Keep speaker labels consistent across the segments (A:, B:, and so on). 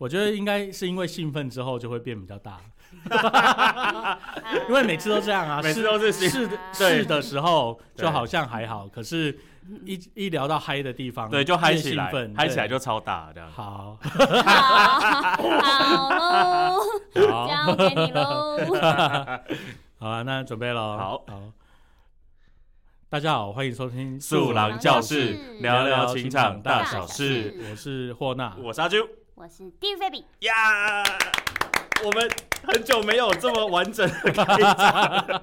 A: 我觉得应该是因为兴奋之后就会变比较大，因为每次都这样啊，
B: 每次都是
A: 试试的时候就好像还好，可是一一聊到嗨的地方，
B: 对，就嗨起来嗨起来就超大这样。
A: 好，
C: 好，好喽，交给你喽。
A: 好啊，那准备了，
B: 好。
A: 好，大家好，欢迎收听
B: 素狼教室聊聊情场大小事
C: 事，
A: 我是霍娜，
B: 我是阿啾
C: 我是蒂菲比，
B: 呀，我们很久没有这么完整的开场，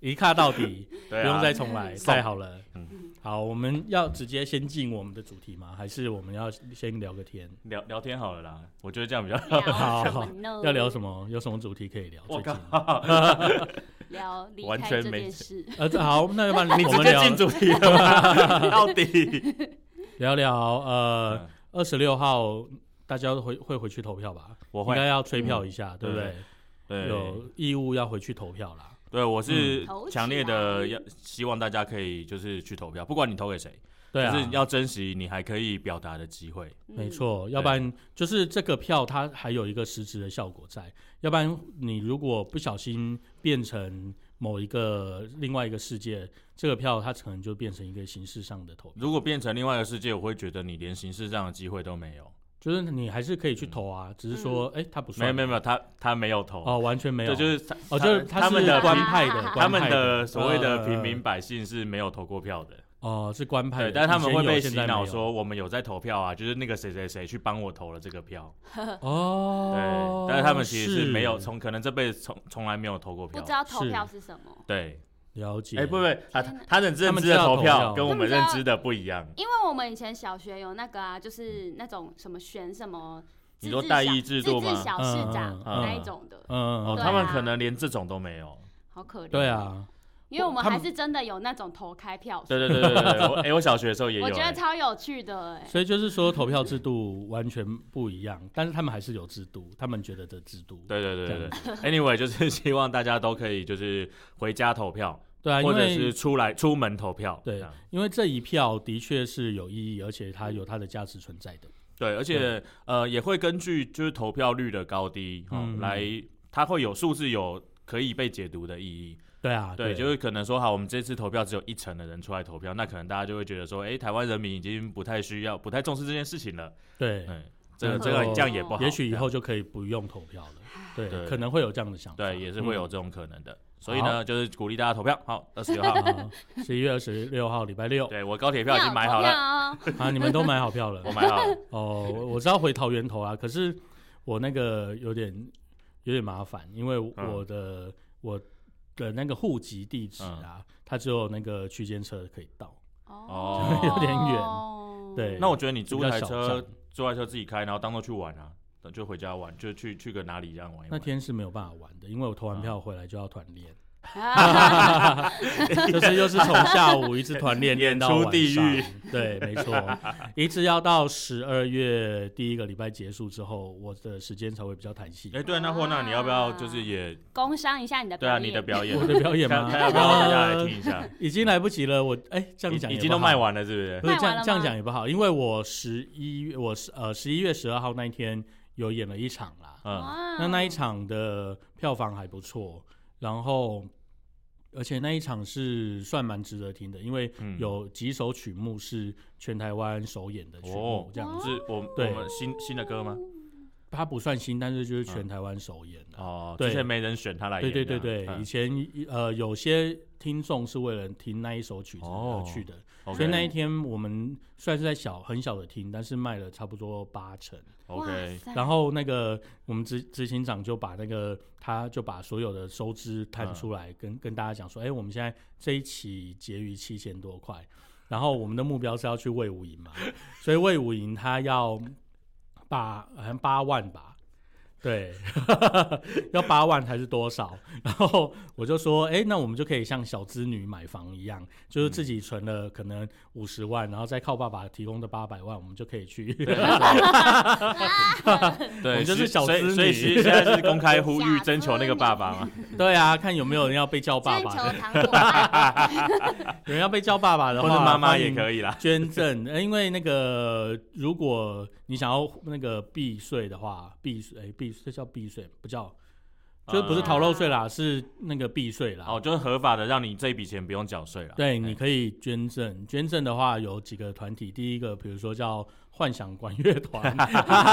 A: 一卡到底，不用再重来，
B: 送
A: 太好了
B: 嗯。
A: 好，我们要直接先进我们的主题吗？还是我们要先聊个天？
B: 聊聊天好了啦，我觉得这样比较。
A: 好
C: 好？
A: 要聊什？么？有什么主题可以聊？
B: 我
A: 最近
B: 靠，
C: 聊
B: 完全没
C: 事。
A: 呃，好，那要不然
B: 你
A: 我们聊
B: 直接进主题了？到底？
A: 聊聊呃
B: 嗯
A: 二十六号大家都回会回去投票吧？
B: 我会
A: 应该要催票一下，对不对？
B: 对
A: 有义务要回去投票啦。
B: 对，我是强烈的要希望大家可以就是去投票，不管你投给谁，
A: 对啊，
B: 就是要珍惜你还可以表达的机会。
A: 没错，要不然就是这个票它还有一个实质的效果在，要不然你如果不小心变成某一个另外一个世界，这个票它可能就变成一个形式上的投票，
B: 如果变成另外一个世界，我会觉得你连形式上的机会都没有。
A: 就是你还是可以去投啊，只是说哎、他不算，
B: 没有没有没有，他他没有投，
A: 哦，完全没有，
B: 对，就是他
A: 哦，就是
B: 他们的
A: 官派的，
C: 他
B: 他们的所谓的
A: 呃
B: 平民百姓是没有投过票的，
A: 哦是官派的，
B: 对，但是他们会被洗脑，说我们有在投票啊，就是那个谁谁谁去帮我投了这个票，
A: 现在没有
B: 对
A: 哦，，
B: 但是他们其实是没有从可能这辈子从从来没有投过票。
C: 不知，道投票是什么，
B: 对，
A: 了解，
B: 哎，不不，他他认认
A: 知
B: 的投票跟我们认知的不一样，
C: 因为我们以前小学有那个啊，就是那种什么选什么自治小，
B: 你说代议制度吗？
C: 自治小市长
A: 嗯嗯
C: 那一种的，
A: 嗯，嗯
B: 哦，他们
C: 啊
B: 可能连这种都没有。
C: 好可怜。
A: 对，啊，
C: 因为我们还是真的有那种投开票，
B: 对对对对对 哎，我小学的时候也有，
C: 我觉得
B: 哎。
C: 超有趣的哎。
A: 所以就是说投票制度完全不一样，但是他们还是有制度，他们觉得的制度。
B: 对对对对对，anyway，就是希望大家都可以就是回家投票，
A: 对啊，
B: 或者是出来出门投票。
A: 对因为这一票的确是有意义，而且它有它的价值存在的。
B: 对，而且呃也会根据就是投票率的高低，哦
A: 嗯
B: 来它会有数字有可以被解读的意义。
A: 对啊，
B: 对，就是可能说好，我们这次投票只有一成的人出来投票，那可能大家就会觉得说，哎，台湾人民已经不太需要、不太重视这件事情了。
A: 对，
B: 嗯，这个
A: 嗯
B: 这个
A: 哦
B: 这样也不好。
A: 也许以后就可以不用投票了。对，
B: 对
A: 可能会有这样的想法。
B: 对也是会有
A: 嗯
B: 这种可能的。所以呢，就是鼓励大家投票。好，二十六号，
A: 好十一月二十六号礼拜六
B: 对我高铁票已经买好了，
C: 了。
A: 啊，你们都买好票了
B: 我。买好了。
A: 哦，我我知道回桃源头啊，可是我那个有点有点麻烦，因为
B: 嗯
A: 我的、我的那个户籍地址啊，
B: 嗯
A: 它只有那个区间车可以到。
B: 哦
A: 有点远
C: 远
A: 对
B: 那我觉得你租台车，租台车自己开，然后当做去玩啊，等就回家玩，就去去个哪里这样玩一玩。
A: 那天是没有办法玩的，因为我投完
B: 嗯
A: 票回来就要团练，
C: 啊
A: 就是又是从下午一直团练练到
B: 出
A: 晚上
B: 地狱。
A: 对，没错，一直要到十二月第一个礼拜结束之后，我的时间才会比较弹性
B: 哎，。对，那霍娜你要不要就是也
C: 工商一下你的
B: 对啊
C: 表演
B: 你的表演
A: 我，的表演吗？
B: 要不要大家来
A: 呃
B: 听一下？
A: 已经来不及了，我哎，这样讲
B: 已经都卖。完了，是不是
A: 不？是这样这样讲也不好，因为我十一月我是呃十一月十二号那一天有演了一场啦，
B: 嗯，
A: 那那一场的票房还不错，然后而且那一场是算蛮值得听的，因为
B: 嗯。
A: 有几首曲目是全台湾首演的曲目
B: 哦，
A: 这样子。
B: 是我
A: 对。
B: 我们新新的歌吗？
A: 它不算新，但是就是全台湾首演的。
B: 哦，
A: 对。
B: 之前没人选他来
A: 对
B: 演。
A: 对对对，
B: 嗯。
A: 以前呃有些听众是为了听那一首曲子
B: 哦
A: 而去的所以那一天我们虽然是在小很小的厅，但是卖了差不多八成。
B: OK，
A: 然后那个我们执执行长就把那个他就把所有的收支摊出来，跟跟大家讲说，哎，我们现在这一期结余七千多块，然后我们的目标是要去魏武营嘛，所以魏武营他要八好像八万吧。对，要八万还是多少？然后我就说，哎、那我们就可以像小资女买房一样，就是自己存了可能五十万，然后再靠爸爸提供的八百万，我们就可以去
B: 对
A: 们就是小
B: 所以
A: 资女
B: 所以其实现在是公开呼吁
C: 假
B: 征求那个爸爸嘛。
A: 对啊，看有没有人要被叫爸爸的，有人要被叫爸爸的话，
B: 或者妈妈也可以啦。
A: 捐赠，呃因为那个如果你想要那个避税的话，避税哎避这叫避税，不叫，就是不是逃漏税啦，是那个避税啦。
B: 哦，就是合法的，让你这一笔钱不用缴税了。
A: 对，
B: 哎
A: 你可以捐赠。捐赠的话有几个团体，第一个比如说叫幻想管乐团，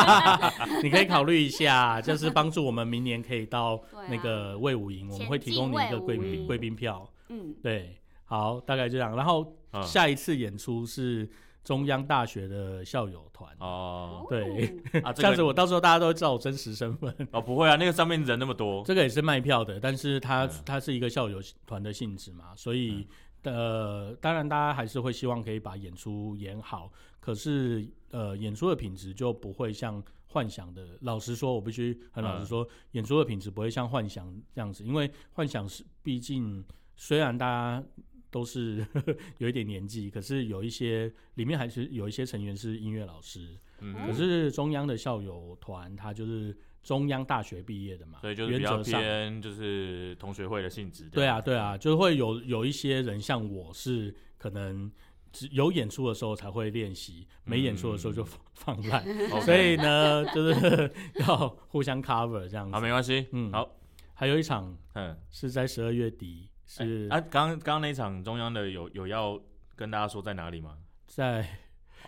A: 你可以考虑一下，就是帮助我们明年可以到那个魏武营，我们会提供你一个贵宾贵宾票。
C: 嗯，
A: 对，好，大概这样。然后
B: 嗯
A: 下一次演出是中央大学的校友团。
B: 哦
A: 对这样子，我到时候大家都会知道我真实身份。
B: 哦不会啊，那个上面人那么多，
A: 这个也是卖票的，但是它
B: 嗯
A: 它是一个校友团的性质嘛，所以呃，当然大家还是会希望可以把演出演好，可是呃，演出的品质就不会像幻想的。老实说，我必须很老实说，演出的品质不会像幻想这样子，因为幻想是毕竟虽然大家。都是 有一点年纪，可是有一些里面还是有一些成员是音乐老师，
B: 嗯，
A: 可是中央的校友团，他就是中央大学毕业的嘛，
B: 所以就是比较
A: 原则上。
B: 偏就是同学会的性质。
A: 对啊，对啊，就会有有一些人像我是可能只有演出的时候才会练习，没演出的时候就放放烂，
B: OK。
A: 所以呢，就是要互相 cover 这样
B: 好，
A: 子。
B: 没关系。
A: 嗯。
B: 好，
A: 还有一场
B: 嗯，
A: 是在十二月底，是
B: 啊，刚刚刚那一场中央的有有要跟大家说在哪里吗？
A: 在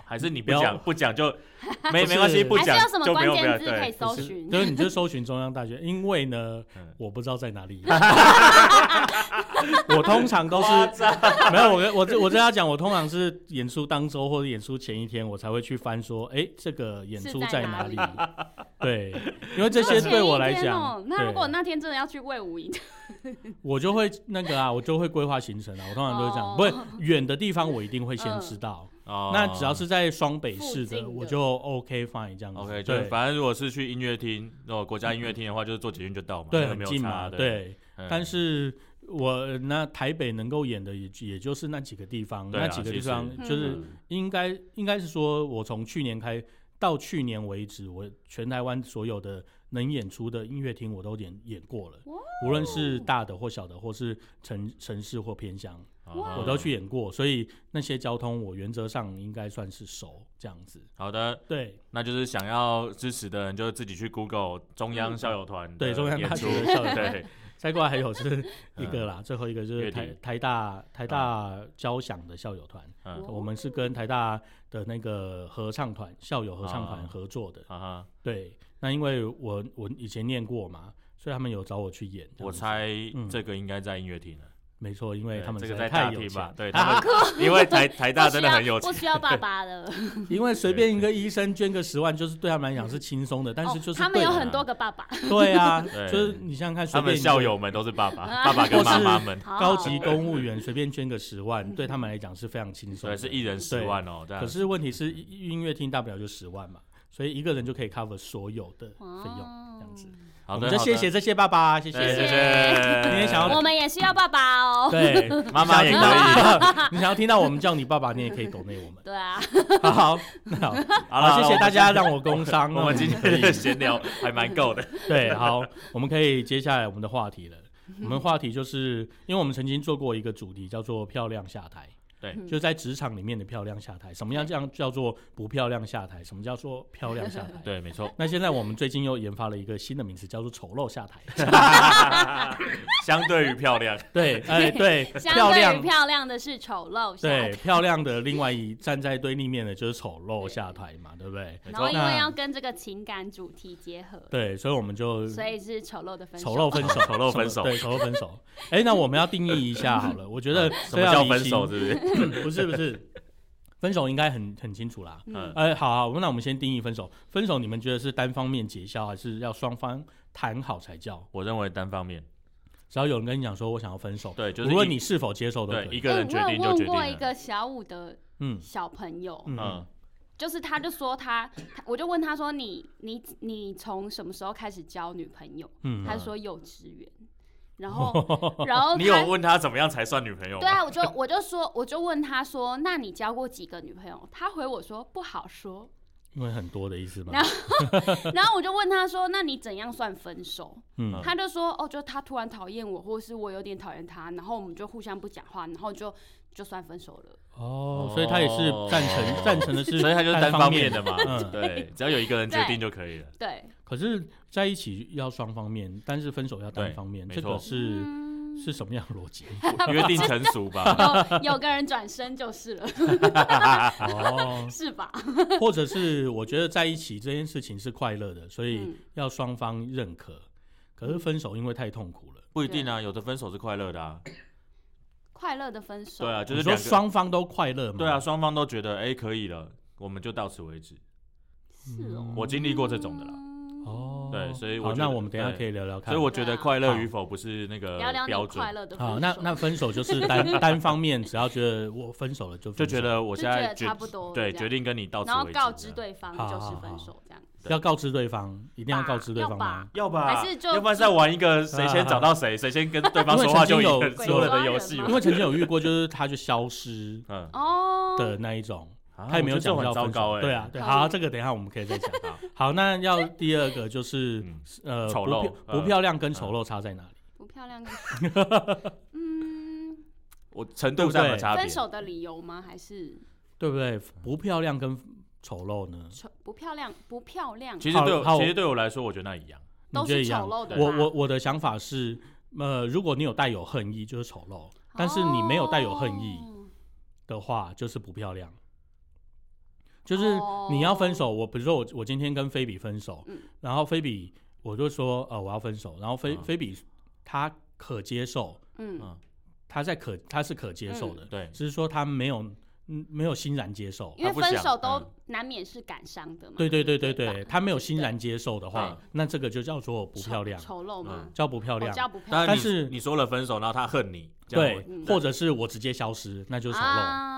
B: 还是你
A: 不要
B: 讲不讲就 没没关系，不讲
C: 就没有什么
B: 就不
C: 关
B: 用不要
C: 键字可以
B: 对。
C: 寻？
A: 就是你就搜寻中央大学，因为呢
B: 嗯，
A: 我不知道在哪里。我通常都是 没有，我跟我这我这要讲，我通常是演出当周或者演出前一天，我才会去翻说，哎、这个演出
C: 在
A: 哪里
C: 哪？
A: 对，因为这些对我来讲
C: 哦，那如果那天真的要去魏武营，
A: 我就会那个啊，我就会规划行程啊。我通常都是这样，
C: 哦
A: 不会远的地方我一定会先知道。
B: 哦
A: 那只要是在双北市的，
C: 的
A: 我就 OK fine 这样子。
B: OK，就
A: 对
B: 反正如果是去音乐厅，如果国家音乐厅的话，就是坐捷运就到嘛，
A: 对，很近嘛，
B: 差。，
A: 对。
B: 嗯
A: 但是我那台北能够演的也也就是那几个地方，
B: 啊
A: 那几个地方就是
C: 嗯。
A: 应该应该是说，我从去年开到去年为止，我全台湾所有的能演出的音乐厅我都演演过了，无论是大的或小的，或是城城市或偏乡，
B: 哦
A: 我都去演过，所以那些交通我原则上应该算是熟这样子。
B: 好的，
A: 对。
B: 那就是想要支持的人，就自己去 Google 中央校友团的
A: 对，中央大学校友
B: 对，
A: 再过来还有是 一个啦，最后一个就是台台大台大交响的校友团。
B: 嗯，
A: 我们是跟台大的那个合唱团、校友合唱团
B: 啊
A: 合作的。
B: 啊哈，
A: 对，那因为我我以前念过嘛，所以他们有找我去演。
B: 我猜
A: 嗯
B: 这个应该在音乐厅了，
A: 没错，因为他们
B: 这个在
A: 实在太有钱，
B: 对他们，因为台 台大真的很有钱，
C: 不需要爸爸的，
A: 因为随便一个医生捐个十万，就是对他们来讲是轻松的，但是就是
C: 哦他们有很多个爸爸，
A: 对啊，
B: 对
A: 就是你想想看，随
B: 他们
A: 便
B: 校友们都是爸爸，爸爸跟妈妈们，
A: 高级公务员随便捐个十万，对他们来讲是非常轻松
B: 对，是一人十
A: 对
B: 万哦，这样
A: 可是问题是音音乐厅大不了就十万嘛，所以一个人就可以 cover 所有的费用，
C: 哦
A: 这样子。
B: 好的，
A: 我们就谢谢这些爸爸，谢，
B: 谢
A: 谢。
B: 谢。
A: 今天想要
C: 我们也需要爸爸哦。
A: 对，
B: 妈妈也可以。
A: 以。你想要听到我们叫你爸爸，你也可以抖内我们。
C: 对啊，
A: 好，那好，
B: 好了，
A: 谢谢大家让我工伤。
B: 我们今
A: 可以
B: 天的闲聊还蛮够的。
A: 对，好，我们可以接下来我们的话题了。我们话题就是，因为我们曾经做过一个主题叫做“漂亮下台”，
B: 对
A: 就在职场里面的漂亮下台。什么样这样叫做不漂亮下台？什么叫做漂亮下台？
B: 对，没错。
A: 那现在我们最近又研发了一个新的名词，叫做丑陋下台。
B: 相对于漂亮，
A: 对，哎，对，
C: 相对于
A: 漂亮，
C: 漂亮的是丑陋下
A: 对，漂亮的另外一站在对立面的就是丑陋下台嘛，对不对？
C: 然后因为要跟这个情感主题结合，
A: 对，所以我们就
C: 所以是丑陋的分手。
A: 丑陋分手，
B: 丑陋分手
A: 对，丑陋分手。哎，那我们要定义一下好了，我觉得
B: 什么叫分手？
A: 这
B: 是不是？
A: 不是不是，分手应该很很清楚啦。
C: 嗯，
A: 哎，好好，那我们先定义分手。分手你们觉得是单方面结交，还是要双方谈好才叫？
B: 我认为单方面，
A: 只要有人跟你讲说我想要分手，
B: 对，就是
A: 无论你是否接受都可以。
B: 对一个人决
C: 哎我有
B: 定就决
C: 问过一。个小五的
A: 嗯
C: 小朋友，
A: 嗯
B: 嗯，
C: 就是他就说他，他我就问他说你你你从什么时候开始交女朋友？
A: 嗯
C: 他就说幼稚园，然后 然后
B: 你有问他怎么样才算女朋友吗？
C: 对啊，我就我就说我就问他说，那你交过几个女朋友？他回我说不好说，
A: 因为很多的意思嘛。
C: 然后 然后我就问他说：“那你怎样算分手？”
A: 嗯
C: 他就说：“哦，就他突然讨厌我，或是我有点讨厌他，然后我们就互相不讲话，然后就就算分手了。
A: 哦，所以他也是赞成 赞成的是，
B: 所以他就是单
A: 方
B: 方面的嘛，
A: 嗯
B: 对，只要有一个人决定就可以了。
C: 对，
A: 可是在一起要双方面，但是分手要单方面，
B: 没错
A: 这个是
C: 嗯，
A: 是什么样的逻辑？
B: 约定成熟吧。
C: 有有个人转身就是了，
A: 哦，
C: 是吧？
A: 或者是我觉得在一起这件事情是快乐的，所以
C: 嗯
A: 要双方认可。可是分手因为太痛苦了，
B: 不一定啊，有的分手是快乐的啊。
C: 快乐的分手，
B: 对啊，就是说
A: 双方都快乐嘛？
B: 对啊，，双方都觉得哎、可以了，我们就到此为止。
C: 是哦，
B: 我经历过这种的啦，
C: 嗯
A: 哦，
B: 对所以我
A: 好，
B: 觉得
A: 那我们等一下可以聊聊看。
B: 所以我觉得快乐与否不是那个
C: 聊聊
B: 标
C: 准。快
B: 准，
C: 乐的。
A: 好，那那分手就是单 单方面，只要觉得我分手了就分手。
B: 就觉得我
C: 就觉得
B: 现在决
C: 差不多
B: 对决定跟你到此
C: 然后
B: 为止，
C: 告知对方
A: 好
C: 就是
A: 好好。
C: 分手这样。
A: 要告知对方，一定要告知对
C: 要吧
A: 方吗？
B: 要吧？
C: 还是就
B: 要不然再玩一个 谁先找到谁，谁先跟对方说话就
A: 有
B: 输了的 游戏
A: 因。为曾经有遇过，就是他就消失
B: 嗯，
C: 哦，
A: 的那一种，
B: 啊
A: 他也没有讲到分手。
B: 很糟糕哎。
A: 对啊，对，好，这个等一下我们可以再讲。好，那要第二个就是
B: 嗯
A: 呃，
B: 丑陋
A: 不漂
B: 呃
A: 不漂亮跟丑陋差在哪里？
C: 不漂亮跟 嗯，
B: 我程度上的差别
C: 分。手的理由吗？还是
A: 对不对？不漂亮跟丑陋呢？
C: 丑不漂亮不漂亮？
B: 其实对其实对我来说，我觉得那一样。
C: 都是
A: 你觉得一样
C: 丑陋的。
A: 我我我的想法是，呃，如果你有带有恨意，就是丑陋；但是你没有带有恨意
C: 哦
A: 的话，就是不漂亮。就是你要分手，我比如说我我今天跟菲比分手，
C: 嗯
A: 然后菲比我就说呃我要分手，然后菲、
B: 嗯
A: 菲比她可接受，
C: 嗯
B: 嗯，
A: 她在可她是可接受的，
B: 对，
A: 只是说她没有嗯没有欣然接受。
C: 因为分手都
B: 嗯
C: 难免是感伤的嘛。
A: 对对对对对，
C: 吧
A: 她没有欣然接受的话，那这个就叫做不漂亮，
C: 丑陋吗
B: 嗯？
A: 叫不漂
C: 哦
A: 亮。
C: 叫不漂亮。
A: 但是
B: 你说了分手，然后他恨你，
A: 对或者是我直接消失，那就是丑陋，
C: 啊，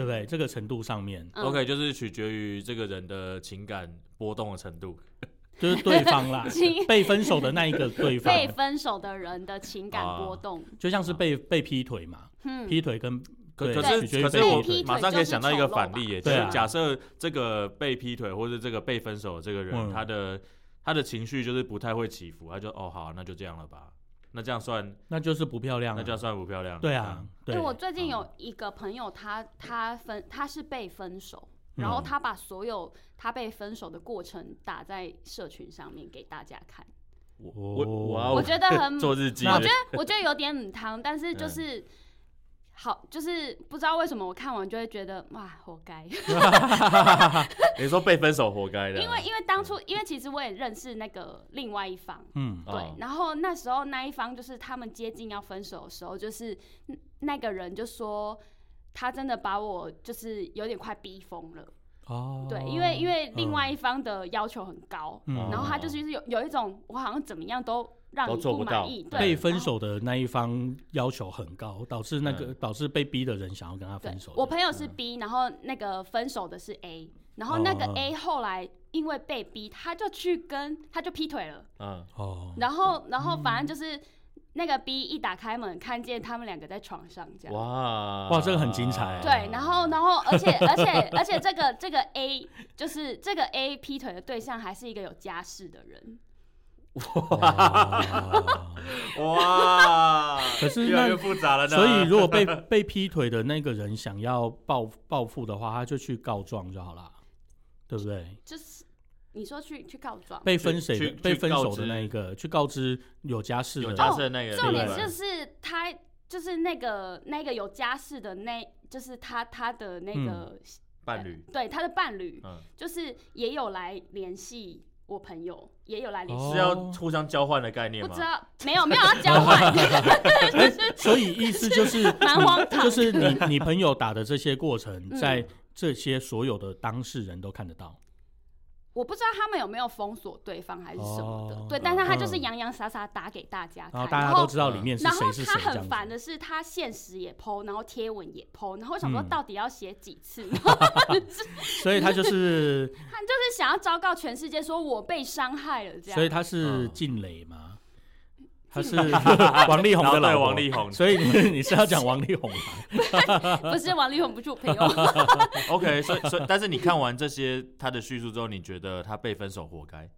A: 对不对？这个程度上面，
C: 嗯。
B: OK，就是取决于这个人的情感波动的程度。
A: 就是对方啦
C: 情，
A: 被分手的那一个对方，
C: 被分手的人的情感
B: 啊。
C: 波动，
A: 就像是被被劈腿嘛，
C: 嗯，
A: 劈腿跟对
B: 可可是
A: 取决于
B: 可是我
A: 被劈腿。
C: 腿
B: 马上可以想到一个反例耶，就
A: 对啊
B: 是假设这个被劈腿或者这个被分手的这个人，
A: 嗯。
B: 他的他的情绪就是不太会起伏，他就哦好，那就这样了吧，那这样算
A: 那就是不漂亮啊，
B: 那这样算不漂亮？
A: 对啊，对，
C: 因为我最近有一个朋友，他他分他是被分手，然后
A: 嗯
C: 他把所有他被分手的过程打在社群上面给大家看。
B: 我
A: 哦
B: 我我
C: 我觉得很
B: 做日记，
C: 我觉得我觉得有点母汤，但是
B: 嗯
C: 就是。好，就是不知道为什么我看完就会觉得哇，活该。
B: 你说被分手活该的，
C: 因为因为当初，因为其实我也认识那个另外一方，
A: 嗯
B: 哦。
C: 对，然后那时候那一方就是他们接近要分手的时候，就是那那个人就说他真的把我就是有点快逼疯了，
A: 哦，
C: 对，因为因为另外
A: 嗯
C: 一方的要求很高，
A: 嗯。
C: 然后他就是有有一种我好像怎么样都让
B: 都
C: 你
B: 做不到
C: 满意，对，
A: 被分手的那一方要求很高，导致那个导致被逼的人想要跟他分手。
C: 我朋友是 B，然后那个分手的是 A，然后那个
A: 哦
C: A 后来因为被逼，他就去跟他就劈腿了。
B: 嗯，
A: 哦，
C: 然后，然后反正就是那个 B 一打开门，看见他们两个在床上这样。
B: 哇
A: 哇这个很精彩
C: 对，然后，然后，而且，而且，而且，这个这个 A 就是这个 A 劈腿的对象还是一个有家室的人。
A: 哇。
B: 哇，
A: 可是
B: 越来
A: 那
B: 越复杂了呢。
A: 所以如果被被劈腿的那个人想要报报复的话，他就去告状就好了，对不对？
C: 就是你说去去告状，
A: 被分手的被分手的那一个去告知有家室
B: 有
A: 的
C: 哦
B: 家室的那个人，
C: 重点就是他就是那个那个有家室的那，就是他他的那个、
B: 伴侣，
C: 对他的伴侣，
B: 嗯，
C: 就是也有来联系我朋友，也有来联系。
A: 哦
B: 是要互相交换的概念吗
C: 不知？道，没有没有要 交换，
A: 所以意思就是
C: 蛮荒唐
A: 就。是你 你朋友打的这些过程，
C: 嗯
A: 在这些所有的当事人都看得到。
C: 我不知道他们有没有封锁对方还是什么的，
A: 哦
C: 对，但是他就是
A: 嗯
C: 洋洋洒洒打给大家看，
A: 然后大家都知道里面是
C: 然后
A: 谁是谁
C: 他
A: 这样子。
C: 很烦的是，他现实也 PO，然后贴文也 PO，然后我想说
A: 嗯
C: 到底要写几次？
A: 所以他就是，
C: 他就是想要昭告全世界说我被伤害了这样。
A: 所以他是
B: 嗯
A: 静蕾嘛？他是 王力宏的老婆。
B: 王力宏。
A: 所以你 你是要讲王力宏吗？
C: 不是王力宏，不是我朋友。
B: OK，所以所以，但是你看完这些他的叙述之后，你觉得他被分手活该？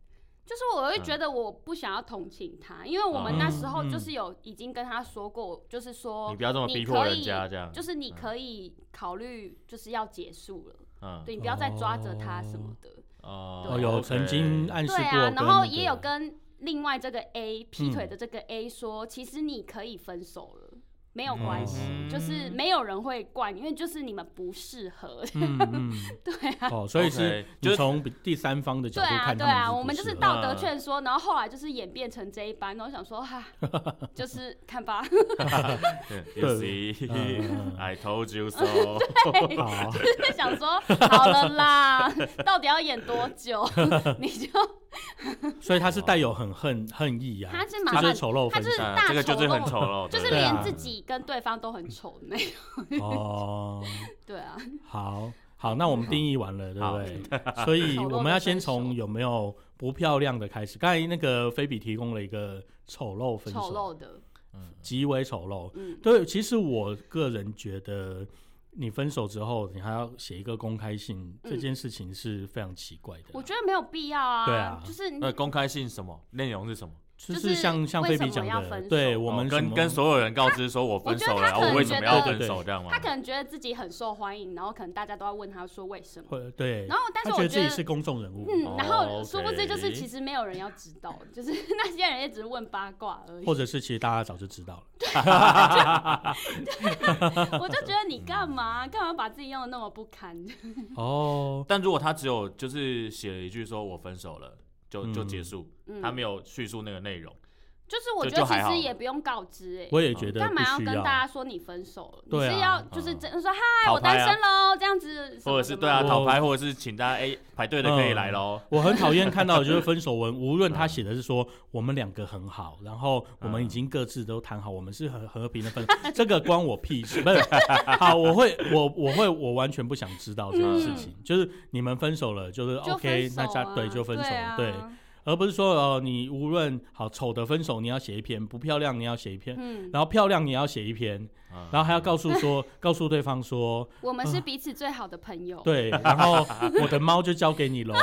C: 就是我会觉得我不想要同情他，因为我们那时候
A: 嗯。
C: 就是有已经跟他说过，就是说
B: 你不要这么逼迫人家，这样。
C: 就是你可以考虑就是要结束了，
B: 嗯。
C: 对你不要再抓着他什么的。
B: 哦。
A: 哦，有曾经暗示
C: 对啊，然后也有跟另外这个 A 劈
A: 嗯。
C: 腿的这个 A 说，其实你可以分手了。没有关系，
B: 嗯。
C: 就是没有人会怪你，因为就是你们不适合。
A: 嗯嗯，
C: 对啊，
A: 哦，所以是
B: 就是
A: 从第三方的角度看
C: 对啊，
A: 对啊
C: 我们就是道德劝说，然后后来就是演变成这一班，然后想说哈，就是看吧，
B: 对，You
A: 嗯
B: see,
A: 嗯。
B: I told you so。
A: 对，
C: 就是想说好了啦，到底要演多久？你就
A: 所以他是带有很恨恨意啊，
C: 他是
A: 这
C: 满
A: 是丑陋
C: 他就是
A: 分手
B: 啊
C: 大
B: 这个就是很
C: 丑
B: 丑陋，
C: 就是连自己跟对方都很丑的那种。
A: 哦。
C: 对啊，
A: 好好，那我们定义完了，对不
B: 好
A: 对？所以我们要先从有没有不漂亮的开始。刚才那个菲比提供了一个丑陋分
C: 丑，陋的，
A: 极为丑陋。
C: 嗯，
A: 对，其实我个人觉得，你分手之后，你还要写一个公开信，这
C: 嗯
A: 件事情是非常奇怪的。
C: 我觉得没有必要啊。
A: 对啊
C: 就是你
B: 那公开信什么内容是什么？
A: 就
C: 就是
A: 像像
C: 为什么
A: 菲比讲的，
C: 要分
A: 对我们
B: 跟跟所有人告知说我分手了，
C: 我
B: 为什么要分手这样吗
C: 他？可能觉得自己很受欢迎，然后可能大家都要问他说为什么。
A: 对，
C: 然后，但是我
A: 觉得自己是公众人物，
C: 嗯，然后
B: 哦
C: 殊不知就是其实没有人要知道，就是 那些人也只是问八卦而已。
A: 或者是其实大家早就知道了。
C: 我就觉得你干嘛干嘛把自己用的那么不堪？
A: 哦，
B: 但如果他只有就是写了一句说我分手了，就就
A: 嗯
B: 结束，
C: 嗯，
B: 他没有叙述那个内容。
C: 就是我觉得其实也不用告知哎、
A: 我也觉得
C: 干嘛要跟大家说你分手了？
A: 对啊
C: 你是要就是真的说嗨，我单身喽，这样子
B: 或者是对啊，
A: 我
B: 讨牌，或者是请大家哎排队的可以来喽。
A: 我很讨厌看到的就是分手文，无论他写的是说我们两个很好，然后我们已经各自都谈好，我们是很和平的分手，这个关我屁事。不是，好，我会，我我会，我完全不想知道这件事情。就是你们分手了，就是 OK，那家对就分手对，而不是说哦，你无论好丑的分手你要写一篇，不漂亮你要写一篇，
C: 嗯，
A: 然后漂亮你要写一篇，
B: 嗯
A: 然后还要告诉说 告诉对方说，
C: 我们是彼此最好的朋友，
A: 对，然后我的猫就交给你喽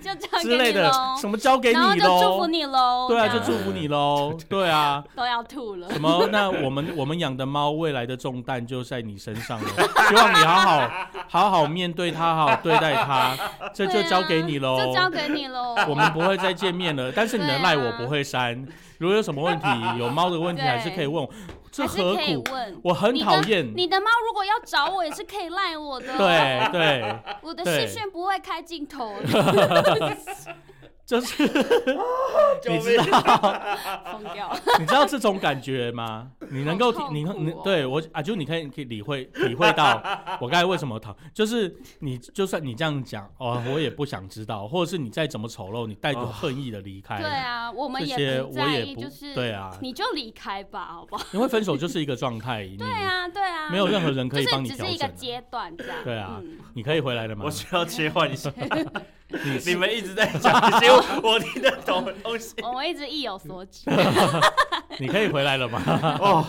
C: 就交
A: 之类的
C: 给你喽，，
A: 什么交给
C: 然后
A: 你
C: 就祝福
A: 喽。
C: 你喽，
A: 对啊，就
C: 样
A: 祝福你喽。对啊，
C: 都要吐了。
A: 什么？那我们我们养的猫未来的重担就在你身上了，希望你好好好好面对它，好好对待它，这就
C: 对啊
A: 交给你喽。
C: 就交给你喽。
A: 我们不会再见面了，但是你的
C: 对啊
A: 赖我不会删。如果有什么问题，有猫的问题 还是可以问我。这
C: 是可以
A: 苦？
C: 问。
A: 我很讨厌。
C: 你的猫如果要找我，也是可以赖我的。，
A: 对对，
C: 我的视讯不会开镜头的，
A: 就是 你知道
C: 疯掉。
A: 你知道这种感觉吗？你能够体你
C: 好痛苦哦
A: 你对我啊，就你可以可以理会体会到我刚才为什么讨，就是你就算你这样讲哦，我也不想知道，或者是你再怎么丑陋，你带着恨意的离开，
C: 对啊，我们
A: 这些
C: 也不在意，
A: 我也不
C: 就是
A: 对啊，
C: 你就离开吧，好不好？
A: 因为分手就是一个状态，你
C: 对啊，对啊，
A: 没有任何人可以帮你调
C: 只是一个。阶段这样。
A: 对啊
C: 嗯
A: 你可以回来的吗
B: 我？需要切换一下，你们一直在讲一些 我听得懂的东西，
C: 我们一直意有所指。
A: 你可以回来了吗？
B: 哦，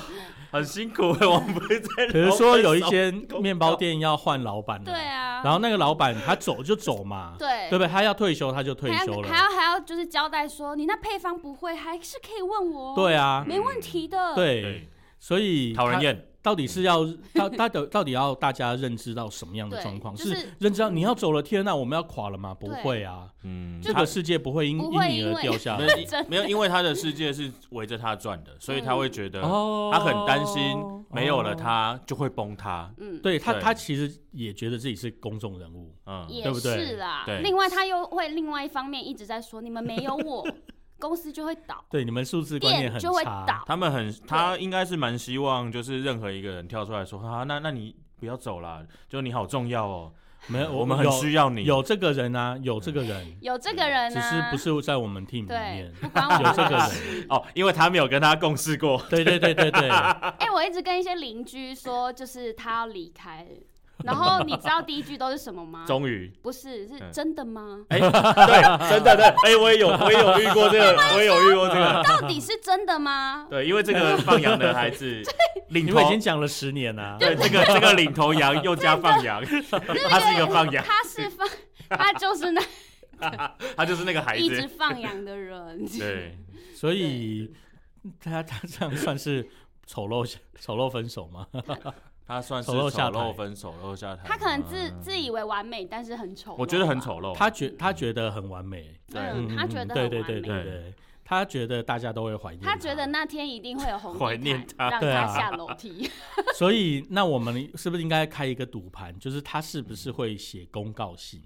B: 很辛苦。我们不是在
A: 比如说有一间面包店要换老板了，
C: 对啊，
A: 然后那个老板他走就走嘛，
C: 对
A: 对不对？他要退休他就退休了，
C: 要还要还要就是交代说，你那配方不会，还是可以问我。
A: 对，啊，
C: 没问题的。
A: 对
B: 对，
A: 所以他
B: 讨人厌，
A: 到底是要 到他的到底要大家认知到什么样的状况？
C: 就是
A: 认知到你要走了，天呐，我们要垮了吗？不会啊，
B: 嗯，
A: 这个世界不会因
C: 不
A: 因你而掉下
B: 没
A: 来。
B: 没有，因为他的世界是围着他转的，所以他会觉得
A: 哦。
B: 他很担心没有了他就会崩塌。
C: 嗯，
A: 对他，他其实也觉得自己是公众人物，
B: 嗯，
A: 对不对？
C: 是啦。
B: 对。
C: 另外，他又会另外一方面一直在说，你们没有我，公司就会倒，
A: 对你们数字观念很
C: 店就会
A: 差。
C: 倒。
B: 他们很，他应该是蛮希望，就是任何一个人跳出来说啊，那那你不要走啦，就你好重要哦，
A: 没有，
B: 我们很
A: 有
B: 需要你。
A: 有这个人啊，有这个人，
C: 有这个人
A: 只
C: 呢、
A: 是不是在我们 team 里
C: 对
A: 面，
C: 不关我
A: 有这个人。
B: 哦，因为他没有跟他共事过。
A: 对对对对对，
C: 哎、我一直跟一些邻居说，就是他要离开了，然后你知道第一句都是什么吗？
B: 终于，
C: 不是，是
B: 嗯
C: 真的吗？
B: 哎，对，真的对，哎，我也有，我也有遇过这个，我也有遇过这个，
C: 到底是真的吗？
B: 对，因为这个放羊的孩子领头
A: 已经讲了十年了、啊，
B: 对，这个这个领头羊又加放羊，他是一个放羊，
C: 他是放，他就是那
B: 他就是那个孩子
C: 一直
B: 子。
C: 放羊的人。
B: 对，
A: 所以他他这样算是丑陋丑陋分手吗？
B: 他算是
A: 丑陋下台
B: 丑陋分手陋下台。
C: 他可能自
B: 嗯
C: 自以为完美，但是很丑陋。
B: 我觉得很丑陋。
A: 他觉他觉得很完美，
B: 对
C: 嗯，他觉得
A: 对
C: 很完美。
A: 对对对对，他觉得大家都会怀念
C: 他觉得那天一定会有红
B: 怀念他
C: 让他下楼梯。
A: 所以那我们是不是应该开一个赌盘，就是他是不是会写公告信？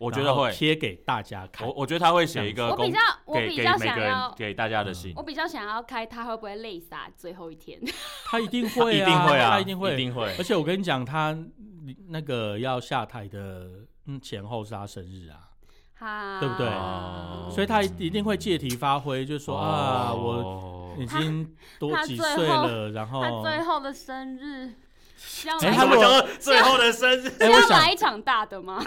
B: 我觉得会，
A: 贴给大家看
B: 我。我觉得他会写一个公
C: 我比较我
B: 给
C: 比较
B: 给每个人
C: 想要，
B: 给大家的信
C: 我。比较想要开他会不会泪洒最后一天？
A: 他一定会、
B: 一定会啊，
A: 他一定会，
B: 一定会
A: 而。且我跟你讲，他那个要下台的嗯前后是他生日啊，
C: 哈，
A: 对不对
B: 哦
A: 所以他一定会借题发挥，就说、啊，我
B: 我
A: 已经多
C: 他
A: 几岁了，然后
C: 他最后的生日
A: 哎
C: 买
B: 什么
A: 他如果
B: 叫做最后的生日？
C: 要
A: 我想
C: 买一场大的吗？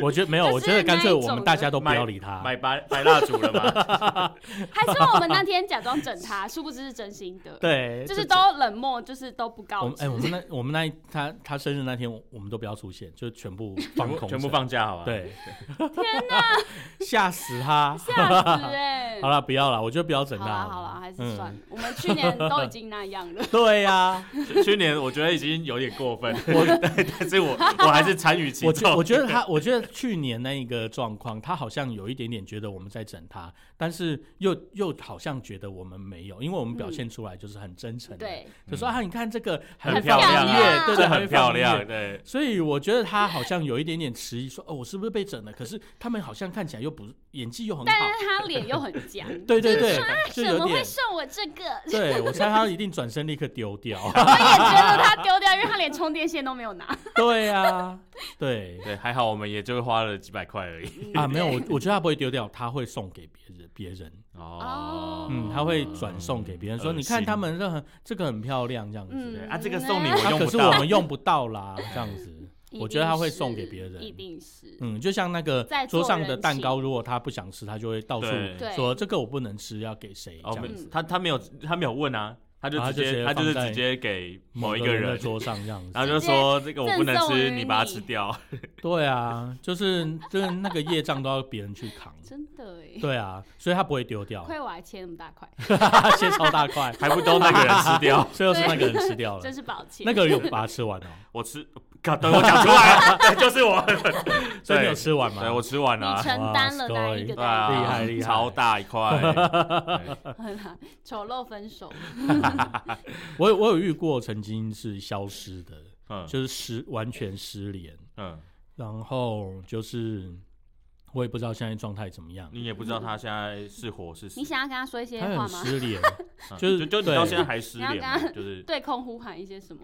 A: 我觉得没有，我觉得干脆我们大家都不要理他。
B: 买白白蜡烛了吗？
C: 还是我们那天假装整他，殊不知是真心的？，
A: 对，
C: 就是都冷漠，就是都不告知。
A: 我们哎、我们那我们那一他他生日那天，我我们都不要出现，就全部放空，
B: 全部。放假好吧？，
A: 对，天哪，吓死他！
C: 吓死哎！
A: 好了，不要了，我觉得不要整他。
C: 好了好了，还是
A: 嗯
C: 算了。我们去年都已经那样了。
A: 对呀、
B: 去年我觉得已经有点过分，我 但是我 我还是参与其中。
A: 我觉得他，我觉得去年那一个状况，他好像有一点点觉得我们在整他，但是又又好像觉得我们没有，因为我们表现出来就是很真诚的，
C: 对，
A: 就说啊，你看这个
B: 很漂亮
C: 啊，
A: 对对，
B: 很漂亮，对。
A: 所以我觉得他好像有一点点迟疑，说哦，我是不是被整了？可是他们好像看起来又不演技又很好，
C: 但是他脸又很僵。
A: 对对对，就
C: 怎
A: 有点。
C: 么会送我这个？
A: 对我猜他一定转身立刻丢掉。
C: 我也觉得他丢掉，因为他连充电线都没有拿。
A: 对啊，对。
B: 对，还好我们也就花了几百块而已。
A: 啊，没有，我我觉得他不会丢掉，他会送给别人，别人，
C: 哦。
A: 嗯，他会转送给别人，说你看他们这很这个很漂亮，这样子。
C: 嗯。
B: 啊这个送你我
A: 啊，可是
B: 用不到。
A: 我们用不到啦，这样子。我觉得他会送给别人。
C: 一定是。
A: 嗯，就像那个桌上的蛋糕，如果他不想吃，他就会到处说这个我不能吃，要给谁？这
B: 哦，没
A: 样子。
B: 他他没有他没有问啊，他就
A: 啊
B: 直接他就是直接给某一个人，
A: 桌上这样子。
B: 然后就说这个我不能吃，你把它吃掉。
A: 对啊，就是就是那个业障都要别人去扛。
C: 真的哎，
A: 对啊，所以他不会丢掉，
C: 亏我还切那么大块，
A: 切超大块，
B: 还不都那个人吃掉？
A: 最后是那个人吃掉了
C: 真。是抱歉。
A: 那个人有把它吃完哦，
B: 我吃，等我讲出来，对，就是我。
A: 所以你有
B: 对
A: 吃完吗？
B: 对我吃完了
C: 承担了那一个
A: 厉害厉害
B: 超大一块。
C: 丑陋分手。
A: 我有我有遇过曾经是消失的，
B: 嗯
A: 就是失完全失联，
B: 嗯，
A: 然后就是我也不知道现在状态怎么样，
B: 你也不知道他现在是活是死
C: 你，想要跟他说一些
A: 他
C: 话吗？
A: 失联，
B: 嗯
A: 就是
B: 就就你到现在还失联就是
C: 对空呼喊一些什么？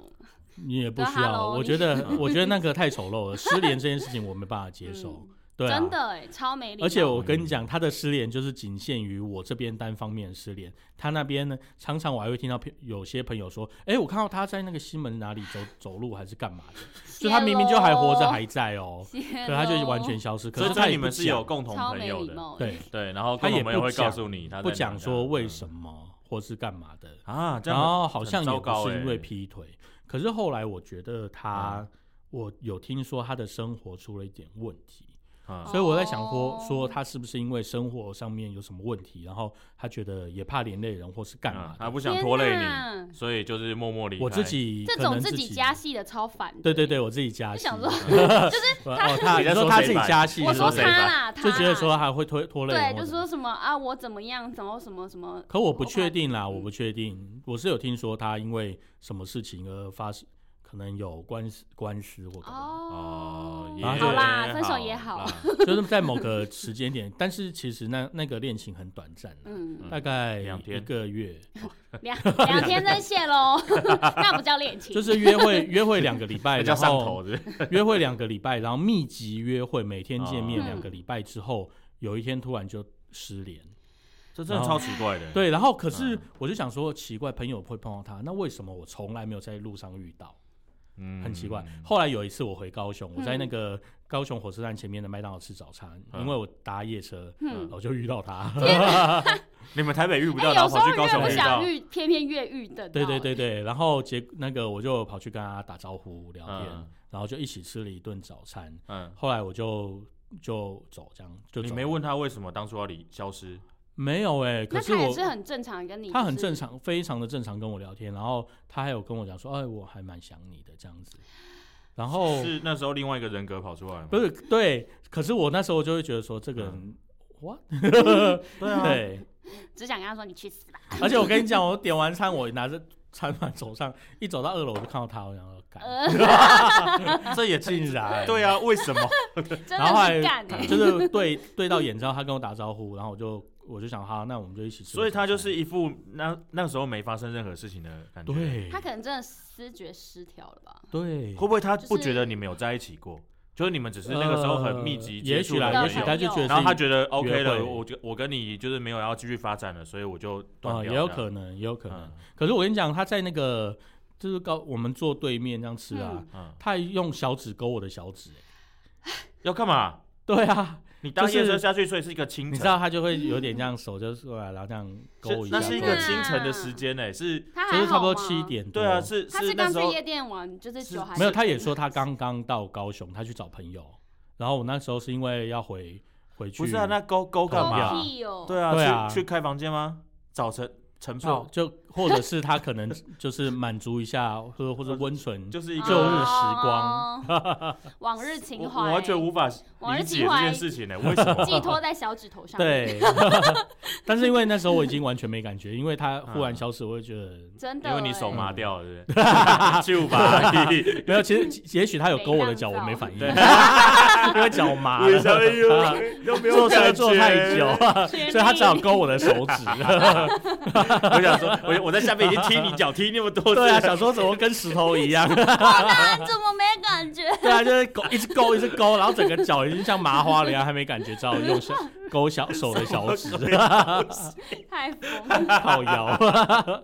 A: 你也不需要。
C: ，hello，
A: 我觉得 我觉得那个太丑陋了，失联这件事情我没办法接受
C: 嗯。
A: 对啊，
C: 真的哎，超没礼貌。
A: 而且我跟你讲，他的失联就是仅限于我这边单方面失联，他那边呢，常常我还会听到有些朋友说，哎、我看到他在那个西门哪里走走路还是干嘛的，就他明明就还活着还在哦、可他就完全消失。可是他也不
B: 说你们是有共同朋友的。
A: 对，
B: 对，然后
A: 他也
B: 共同朋友会告诉你他
A: 不讲说为什么或是干嘛的，
B: 啊，
A: 然后好像也不是因为劈腿，可是后来我觉得他，我有听说他的生活出了一点问题。
B: 嗯
A: 所以我在想说，
C: 哦
A: 说他是不是因为生活上面有什么问题，然后他觉得也怕连累人或是干嘛。
B: 嗯他不想拖累你，所以就是默默离开。
A: 我自己
C: 这种
A: 自
C: 自己加戏的超烦。
A: 对对对，我自己加戏。
C: 就想说
A: 哦，他
B: 你在
A: 你说他自己加戏，
C: 我说他啦，他
A: 就觉得说他会拖拖累人
C: 对，就说什么啊，我怎么样，然后什么什么。
A: 可我不确定啦，
C: 嗯
A: 我不确定，我是有听说他因为什么事情而发生，可能有官司官司或干嘛，
C: 哦，
B: 也
C: 好啦，分手也好。
B: 啦。
A: 就是在某个时间点，但是其实那那个恋情很短暂啊，
C: 嗯，
A: 大概
B: 两天
A: 一个月，
C: 两两天真谢喽，那不叫恋情，
A: 就是约会约会两个礼拜，
B: 叫上头的。
A: 约会两个礼拜，然后密集约会，每天见面
C: 哦。
A: 两个礼拜之后，有一天突然就失联。
B: 这真的超奇怪的。
A: 对，然后可是
B: 嗯。
A: 我就想说，奇怪，朋友会碰到他，那为什么我从来没有在路上遇到？
B: 嗯
A: 很奇怪。后来有一次我回高雄，我在那个高雄火车站前面的麦当劳吃早餐，
B: 嗯
A: 因为我搭夜车，
C: 嗯
A: 我就遇到他。
B: 你们台北遇不
C: 哎、
B: 到，然后跑去高雄遇到
C: 想，遇，偏偏越遇得到。
A: 对对对对，然后结那个我就跑去跟他打招呼聊天，
B: 嗯
A: 然后就一起吃了一顿早餐。
B: 嗯，
A: 后来我就就走，这样就
B: 你没问他为什么当初要离消失？
A: 没有哎、可是我
C: 他也是很正常，跟你
A: 他很正常，非常的正常跟我聊天，然后他还有跟我讲说，哎，我还蛮想你的这样子。然后
B: 是那时候另外一个人格跑出来吗？
A: 哦不是对，可是我那时候就会觉得说，这个人、what？
B: 对啊，
A: 对，
C: 只想跟他说你去死吧。
A: 而且我跟你讲，我点完餐，我拿着餐盘走上，一走到二楼我就看到他，我想说干，
C: 呃，
B: 这也
A: 竟然
B: 对啊，为什么？
C: 真
A: 然后后
C: 的是
A: 来
C: 干哎、
A: 就是对对到眼之后，他跟我打招呼，然后我就我就想，哈，那我们就一起吃。
B: 所以他就是一副那那时候没发生任何事情的感觉。，
A: 对
C: 他可能真的思觉失调了吧？
A: 对
B: 会，不会他不觉得你们有在一起过？就是你们只是那个时候很密集
A: 也许啦，也许他就觉得，
B: 然后他觉得 OK 了，我就我跟你就是没有要继续发展了，所以我就断掉了。
A: 也有可能，也有可能。
B: 嗯
A: 可是我跟你讲，他在那个就是高我们坐对面这样吃啊，他还用小指勾我的小指、欸
B: 要干嘛？
A: 对啊，
B: 你搭
A: 就是
B: 夜车下去，所以是一个清晨，
A: 你知道他就会有点这样手就过来，然后这样勾一下，
B: 那是一个清晨的时间呢，是，
A: 就是差不多七。点。
B: 对啊，是
C: 他是
B: 是那时候
C: 刚去夜店玩，就是
B: 是
C: 酒还
A: 没有，他也说他刚刚到高雄，他去找朋友，然后我那时候是因为要回回去，
B: 不是啊？那勾勾干嘛？对啊去去开房间吗？早晨晨跑
A: 就或者是他可能就是满足一下，或者或者温存，
B: 就是一个
A: 旧日
B: 个。
A: 时光
C: 哦，往日情怀，
B: 我完全无法
C: 往日
B: 理解这件事情呢，为什么？
C: 寄托在小指头上。，
A: 对，但是因为那时候我已经完全没感觉，因为他忽然
B: 嗯
A: 消失，我会觉得
C: 真的欸，
B: 因为你手麻掉了，对不对？就吧，
A: 没有。其实也许他有勾我的脚，我没反应，
B: 对
A: 因为脚麻了，坐车坐太
B: 觉
A: 久，所以他只好勾我的手指。
B: 我想说，我我在下面已经踢你脚踢那么多次，
A: 对啊，想说怎么跟石头一样？
C: 啊，怎么没感觉？
A: 对啊，就是勾一直勾一直勾，然后整个脚已经像麻花了一样，还没感觉到用小 勾小手的小指，
C: 太疯了，
A: 靠腰。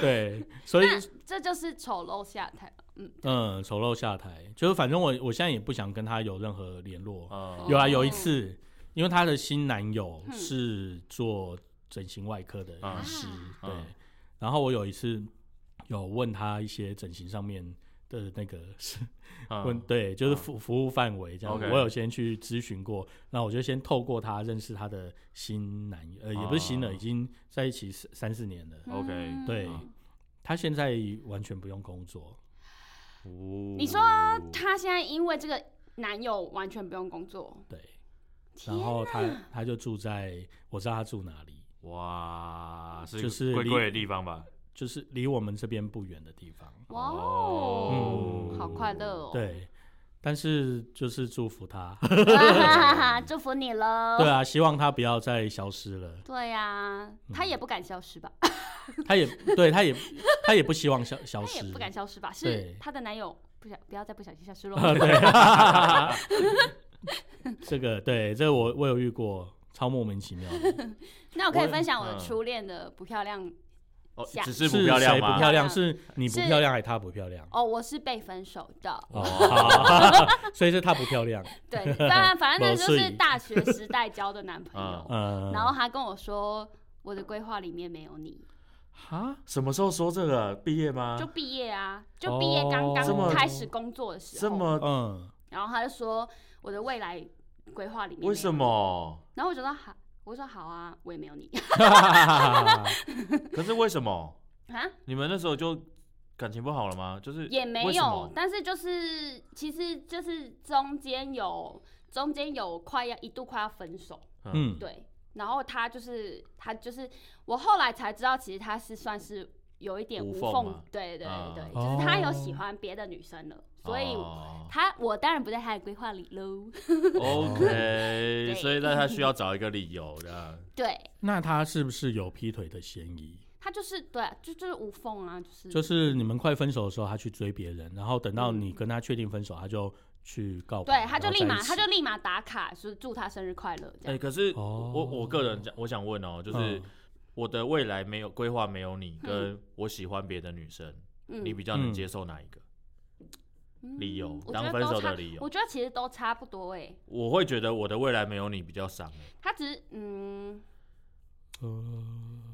A: 对，所以
C: 这就是丑陋下台。嗯，
A: 嗯，丑陋下台，就是反正我我现在也不想跟他有任何联络。
B: 嗯
A: 有啊，
C: 哦
A: 有一次，因为她的新男友
C: 嗯
A: 是做整形外科的
B: 嗯
A: 医师，
B: 嗯
A: 对。然后我有一次有问他一些整形上面的那个是 问，
B: 嗯
A: 对，就是
B: 嗯。
A: 服服务范围这样。我有先去咨询过，那我就先透过他认识他的新男友，呃，也不是新的，
B: 哦
A: 已经在一起三三四年了。
B: OK，
C: 嗯。
A: 对他现在完全不用工作，
B: 哦。
C: 你说他现在因为这个男友完全不用工作，
A: 对。
C: 天
A: 然后他他就住在，我知道他住哪里，
B: 哇，是
A: 就是离
B: 贵贵的地方吧？
A: 就是离我们这边不远的地方。
C: 哇哦，
A: 嗯
C: 好快乐哦！
A: 对，但是就是祝福他，
C: 祝福你喽。
A: 对啊，希望他不要再消失了。
C: 对呀，他也不敢消失吧？
A: 他也对，他也他也不希望消消失
C: 他
A: 失，
C: 也不敢消失吧？是他的男友不想不要再不小心消失了。
A: 对，这个对，这个我我有遇过，超莫名其妙的。
C: 那我可以分享我的
B: 嗯
C: 初恋的不漂亮
B: 哦，只是
A: 是
B: 不漂亮吗？
A: 谁不漂亮？是你不漂亮，还是他不漂亮？
C: 哦，我是被分手的。
A: 哦，好 所以是他不漂亮。
C: 对，当然反正那就是大学时代交的男朋友，
A: 嗯，
C: 然后他跟我说，我的规划里面没有你，
A: 哈，
B: 什么时候说这个？毕业吗
C: 就？毕业啊，就毕业刚刚开始工作的时候，
B: 这么
A: 嗯，
C: 然后他就说我的未来规划里面，
B: 为什？么？
C: 然后我就说好，我说好啊，我也没有你
B: 可是为什么？
C: 啊，
B: 你们那时候就感情不好了吗？就是
C: 也没有但是就是其实就是中间有中间有快要一度快要分手，
A: 嗯，
C: 对，然后他就是他就是我后来才知道，其实他是算是有一点无缝对对
B: 啊
C: 对，就是他有喜
A: 哦
C: 欢别的女生了，所以
B: 哦
C: 他我当然不在他的规划里喽。
B: OK，所以那他需要找一个理由的。
C: 对
A: 那他是不是有劈腿的嫌疑？
C: 他就是对啊，就就是无缝啊，就是
A: 就是你们快分手的时候，他去追别人，然后等到
C: 嗯
A: 你跟他确定分手，他就去告白，
C: 对，他就立马他就立马打卡，就是祝他生日快乐这
B: 哎，
C: 样。
B: 可是
A: 哦
B: 我我个人讲，我想问哦，就是
A: 嗯
B: 我的未来没有规划，没有你，跟我喜欢别的女生，
C: 嗯。
B: 你比较能接受哪一个？理由，
C: 我觉
B: 当分手的理由
C: 我。觉得其实都差不多哎、
B: 我会觉得我的未来没有你比较伤、欸。
C: 他只是嗯，
A: 呃，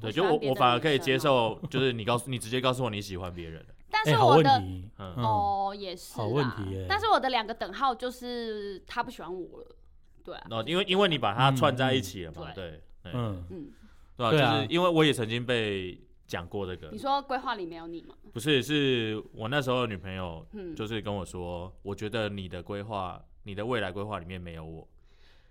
B: 对，
C: 喜
B: 就我我反而可以接受，就是你告诉你直接告诉我你喜欢别人的，
A: 哎，好
C: 但是我的、
A: 问题，
B: 嗯，
A: 嗯，
C: 哦也是
A: 好问
C: 啦
A: 题耶。
C: 但是我的两个等号就是他不喜欢我了，对啊，
B: 哦，因为因为你把它串在一起了嘛，
C: 嗯
B: 对，对，
A: 嗯，
C: 嗯，
B: 对吧？
A: 对啊。
B: 就是因为我也曾经被讲过这个。
C: 你，说规划里没有你吗？
B: 不是，是我那时候的女朋友
C: 嗯，
B: 就是跟我说，我觉得你的规划，你的未来规划里面没有我，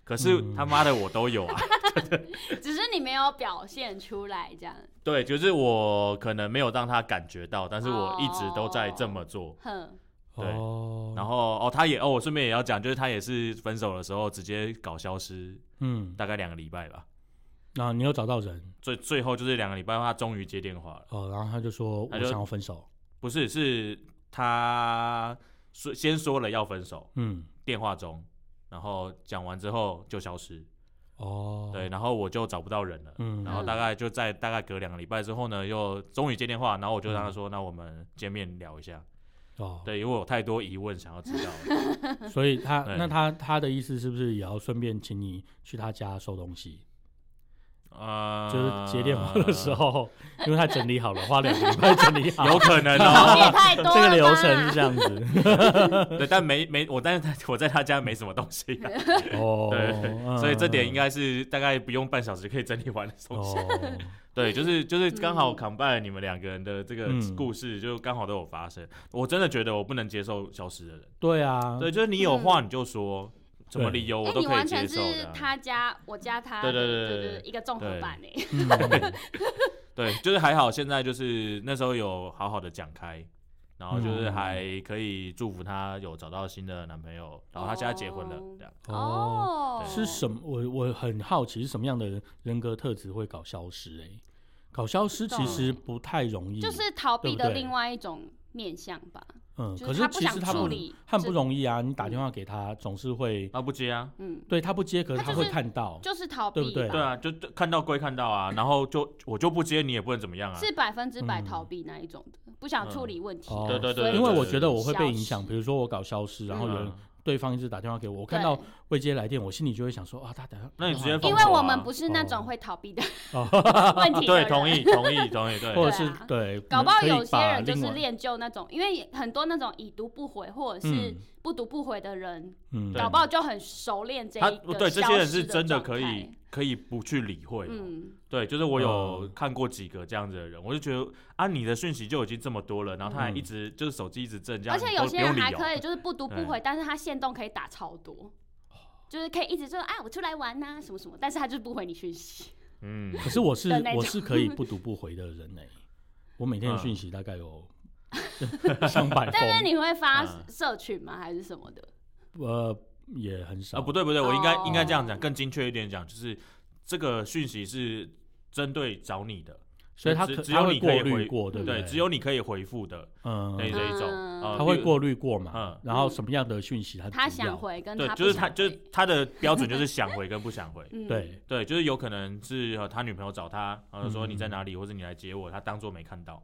B: 可是
A: 嗯。
B: 他妈的我都有啊。
C: 只是你没有表现出来这样，
B: 对，就是我可能没有让他感觉到，但是我一直都在这么做。
C: 哼，
B: 对。
A: 哦，
B: 然后哦，他也哦，我顺便也要讲，就是他也是分手的时候直接搞消失，
A: 嗯，
B: 大概两个礼拜吧。
A: 然后你有找到人
B: 最最后就是两个礼拜后，他终于接电话了。
A: 哦，然后他就说我想要分手，
B: 不是，是他说先说了要分手，
A: 嗯，
B: 电话中，然后讲完之后就消失。
A: 哦，
B: 对，，然后我就找不到人了。
A: 嗯，
B: 然后大概就在大概隔两个礼拜之后呢，又终于接电话，然后我就让他说，那我们见面聊一下。
A: 哦，
B: 对，因为我有太多疑问想要知道。
A: 所以他那他他的意思是不是也要顺便请你去他家收东西？
B: 呃，
A: 就是接电话的时候，因为他整理好了，花两个礼拜整理好，
B: 有可能哦。
C: 太 多
A: 这个流程是这样子。
B: 对，但没没我，但是他我在他家没什么东西啊，
A: 哦，
B: 对
A: 嗯
B: 所以这点应该是大概不用半小时可以整理完的东西。
A: 哦，
B: 对，就是就是刚好
C: 嗯
B: combine 你们两个人的这个
A: 嗯
B: 故事，就刚好都有发生。我真的觉得我不能接受消失的人。
A: 对啊，
B: 对，就是你有话你就说，什么
A: 对
B: 理由
C: 哎、
B: 我都可以接
C: 你完全
B: 受的啊。
C: 是他加我加他的，
B: 对对对
C: 对一个综合版哎、
A: 嗯
B: 对，就是还好，现在就是那时候有好好的讲开，然后就是
C: 嗯
B: 还可以祝福她有找到新的男朋友，然后她现在结婚了
C: 哦，
B: 这样。
A: 哦，
C: 哦，
A: 是什么？我我很好奇是什么样的人格特质会搞消失、欸？搞消失其实不太容易，
C: 就是逃避的另外一种面向吧，
A: 嗯，可
C: 是他不
A: 其实他不
C: 想处理
A: 很不容易啊。你打电话给他，总是会
B: 他不接啊？
C: 嗯，
A: 对他不接，可是他会看到，
C: 就是逃避，
A: 对不对？
B: 对啊，就就看到归看到啊，然后就我就不接，你也不能怎么样啊。
C: 是百分之百
A: 嗯。
C: 逃避那一种的，不想处理问题、
A: 哦。
B: 对对对
A: 因为我觉得我会被影响，比如说我搞消失，然后有人
B: 嗯。
A: 对方一直打电话给我，我看到未接来电，我心里就会想说啊，他等下，
B: 那你直接
C: 因为我们不是那
A: 哦。
C: 种会逃避的
A: 哦
C: 问题的
B: 对，同意，同意，同意，对。
A: 或者是
C: 对搞不好有些人就是练就那种，因为很多那种已读不回或者是
A: 嗯。
C: 不读不回的人，
A: 嗯，
C: 搞不好就很熟练这
B: 他
C: 一个
B: 对这些人是真的可以，可以不去理会哦。
C: 嗯，
B: 对，就是我有
A: 嗯
B: 看过几个这样子的人，我就觉得啊，你的讯息就已经这么多了，然后他还
A: 嗯。
B: 一直就是手机一直震，这样
C: 而且有些人还可以就是不读不回，但是他限动可以打超多，就是可以一直说啊我出来玩呐、什么什么，但是他就是不回你讯息。
B: 嗯，
A: 可是我是 我是可以不读不回的人呢、我每天的
B: 嗯
A: 讯息大概有上百
C: 但是
A: 封，
C: 你会发
B: 嗯
C: 社群吗？还是什么的？
A: 呃，也很少。
B: 啊不对不对，我应该应该这样讲，
C: 哦
B: 更精确一点讲，就是这个讯息是针对找你的，
A: 所以他
B: 只
A: 可他会
B: 只有你可以回
A: 过滤过，对不
B: 对，只有你可以回复的
A: 嗯，
B: 那这一种，
A: 他会过滤过嘛
B: 嗯，
A: 然后什么样的讯息他
C: 他想回跟
B: 对，
C: 他
B: 就是他就是他的标准就是想回跟不想回。
C: 嗯。
A: 对，
B: 对，就是有可能是呃他女朋友找他，然后说
A: 嗯。
B: 你在哪里，或者你来接我，他当做没看到。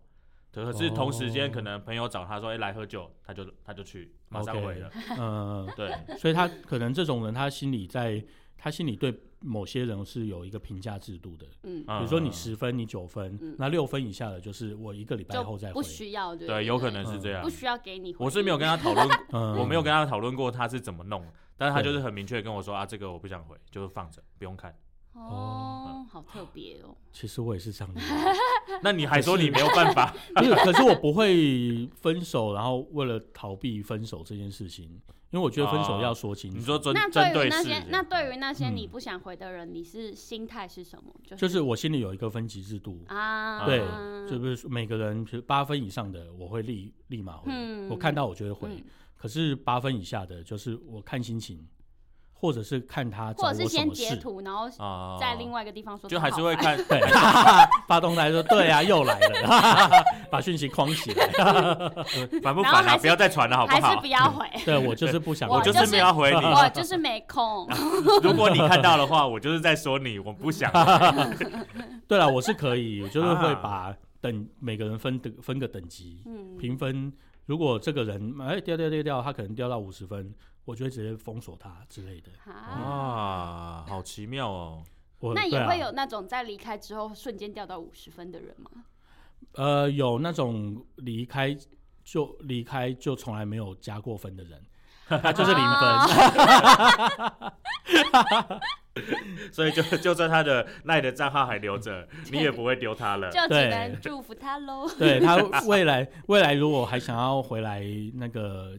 B: 对可是同时间
A: 哦。
B: 可能朋友找他说，哎、来喝酒，他就他就去，马上回了。
A: 嗯，
B: 对，
A: 所以他可能这种人，他心里在他心里对某些人是有一个评价制度的，
C: 嗯，
B: 比
A: 比如说你十分，你九分
C: 嗯，
A: 那六分以下的就是我一个礼拜后再回
C: 不。需要对
B: 对，有可能是这样
C: 不。需要给你回。
B: 我是没有跟他讨论，
A: 嗯，
B: 我没有跟他讨论过他是怎么弄，但是他就是很明确跟我说啊，这个我不想回，就是放着不用看。
C: 哦，好特别哦。
A: 其实我也是这样的人，
B: 那你还说你没有办法？
A: 可是我不会分手，然后为了逃避分手这件事情，因为我觉得分手要说清楚。
B: 你说针
C: 那
B: 针对事
C: 对于那些，那对于那些
A: 嗯
C: 你不想回的人，你是心态是什么？就是
A: 就是我心里有一个分级制度，
C: 啊，
A: 对，就不是说每个人，比如八分以上的我会立立马回，
C: 嗯
A: 我看到我就会回。
C: 嗯
A: 可是八分以下的，就是我看心情，或者是看他找我
C: 或者是先
A: 什么事。
C: 截图，然后
B: 啊，
C: 在另外一个地方说，
B: 就还是会看，
A: 对，发动态说对啊，又来了，把讯息框起来。
B: 烦不烦啊？不要再传了好不好
C: 还是不？要回。
A: 对我就是不想，
B: 我就
C: 就是
B: 是没有要回你。
C: 我就是没空，
B: 如果你看到的话，我就是在说你，我不想。
A: 对了，我是可以，我就是会
B: 啊
A: 把等每个人分等分个等级，
C: 嗯，
A: 评分如果这个人哎掉掉掉掉，他可能掉到五十分，我就会直接封锁他之类的。
C: 啊，
B: 哇，好奇妙哦。
C: 那也会有那种在离开之后瞬间掉到五十分的人吗？
A: 呃有那种离开就离开就从来没有加过分的人，他就是零分。
B: 所以就就算他的赖的账号还留着，你也不会丢他了。
C: 就只能祝福他喽。
A: 对他未来未来如果还想要回来那个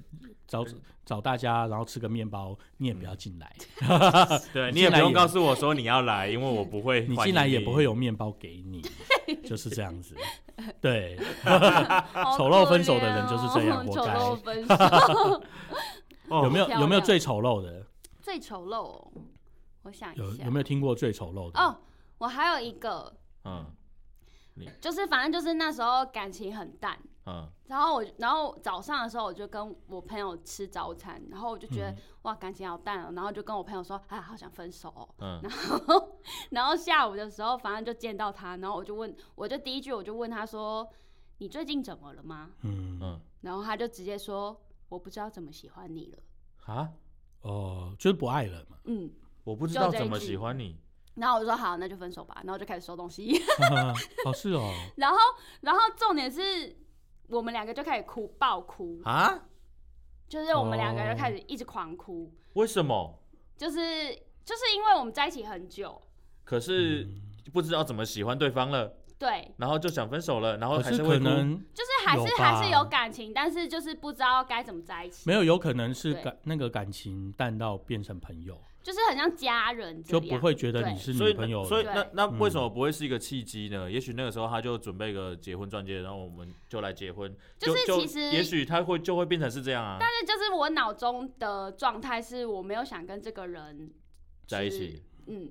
A: 找找大家，然后吃个面包，你也不要进来，
B: 对你也不用告诉我说你要来，因为我不会。
A: 你进来也不会。有面包给你，就是这样子。对，丑陋分手的人就是这样活该
C: 陋分手
B: 哦
A: 有没有有没有最丑陋的？
C: 最丑陋哦，我想一下，
A: 有有没有听过最丑陋的？
C: 哦，我还有一个，
B: 嗯。
C: 就是反正就是那时候感情很淡，
B: 嗯。
C: 然后我然后早上的时候我就跟我朋友吃早餐，然后我就觉得、
A: 嗯。
C: 哇感情好淡哦，然后就跟我朋友说啊好想分手哦，
B: 嗯。
C: 然后下午的时候反正就见到他，然后我就问我就第一句我就问他说你最近怎么了吗？
A: 嗯，
B: 嗯。
C: 然后他就直接说我不知道怎么喜欢你了，
B: 啊，
A: 哦，就是不爱了嘛。
C: 嗯，
B: 我不知道怎么喜欢你。
C: 然后我就说好那就分手吧，然后就开始收东西。
A: 哦，是哦，
C: 然后，然后重点是我们两个就开始哭，爆哭，
B: 啊？
C: 就是我们两个就开始一直狂哭，
B: 为什么？
C: 就是就是因为我们在一起很久，
B: 可是
A: 嗯
B: 不知道怎么喜欢对方了，
C: 对，
B: 然后就想分手了，然后
A: 还是
B: 还会哭。
A: 可能
C: 就是还是还是有感情，但是就是不知道该怎么在一起，
A: 没有，有可能是感那个感情淡到变成朋友，
C: 就是很像家人这样，
A: 就不会觉得你是
B: 所以
A: 女朋友了。
B: 所以
C: 对。
B: 那那为什
A: 嗯
B: 么不会是一个契机呢？也许那个时候他就准备个结婚钻戒，然后我们就来结婚，
C: 就
B: 就是就
C: 其实
B: 也许他会就会变成是这样啊，
C: 但是就是我脑中的状态是我没有想跟这个人
B: 在一起。
C: 嗯，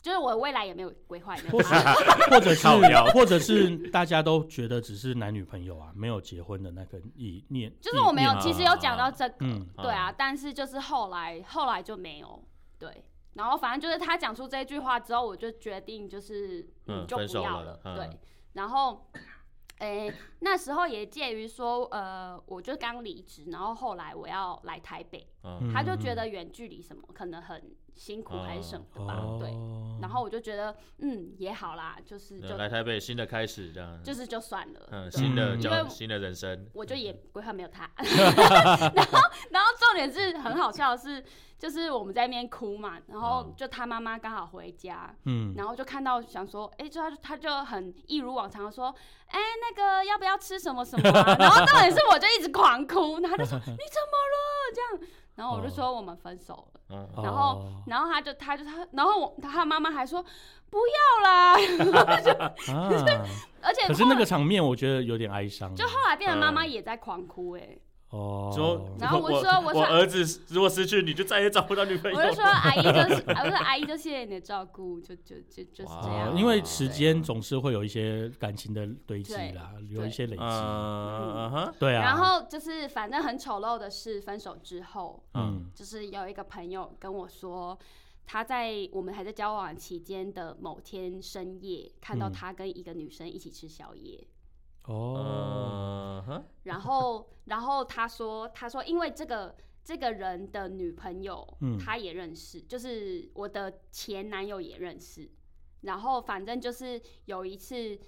C: 就是我未来也没有规划，也没有
A: 或是或者是
B: 靠腰。
A: 或者是大家都觉得只是男女朋友啊，没有结婚的那个意念，
C: 就是我没有
A: 意，念。
C: 其实有讲到这个，
A: 嗯。
C: 对啊，但是就是后来后来就没有，对，然后反正就是他讲出这句话之后，我就决定就是
B: 嗯
C: 就不
B: 分手了
C: 要了，
B: 嗯。
C: 对，然后。诶、那时候也介于说，呃，我就刚离职，然后后来我要来台北，
B: 嗯。
C: 他就觉得远距离什么可能很辛苦还是什么的吧，
A: 哦，
C: 对。然后我就觉得，嗯，也好啦，就是就
B: 嗯来台北新的开始这样，
C: 就是就算了，
B: 嗯新的
A: 嗯
B: 交
C: 因为
B: 新的人生，
C: 我就也规划没有他。然后，然后重点是很好笑的是，就是我们在那边哭嘛，然后
B: 嗯
C: 就他妈妈刚好回家，
A: 嗯，
C: 然后就看到想说，哎、就他他就很一如往常的说，哎、那个要不要吃什么什么、啊？然后重点是我就一直狂哭，然后他就说你怎么了这样，然后我就说我们分手了，
B: 嗯。
C: 然后
A: 哦。
C: 然后他就他就他，然后我他妈妈还说不要啦，
A: 啊，
C: 而且
A: 可是那个场面我觉得有点哀伤。
C: 就后来变成妈妈
B: 嗯。
C: 也在狂哭、哎。
A: 哦，
B: 说，
C: 然后我
B: 我
C: 说我想
B: 我儿子如果失去你，就再也找不到女朋友。
C: 我就说阿姨就是，我说阿姨就谢谢你的照顾，就就就就是这样。
A: 哦，因为时间总是会有一些感情的堆积啦，有一些累积。
B: 嗯嗯哼，
A: 对啊，
C: 然后就是反正很丑陋的是，分手之后，
A: 嗯
C: 就是有一个朋友跟我说，他在我们还在交往期间的某天深夜，看到
A: 嗯
C: 他跟一个女生一起吃宵夜。
A: 哦，
C: 然后，然后他说，他说因为这个这个人的女朋友，
A: 嗯
C: 他也认识，就是我的前男友也认识。然后反正就是有一次，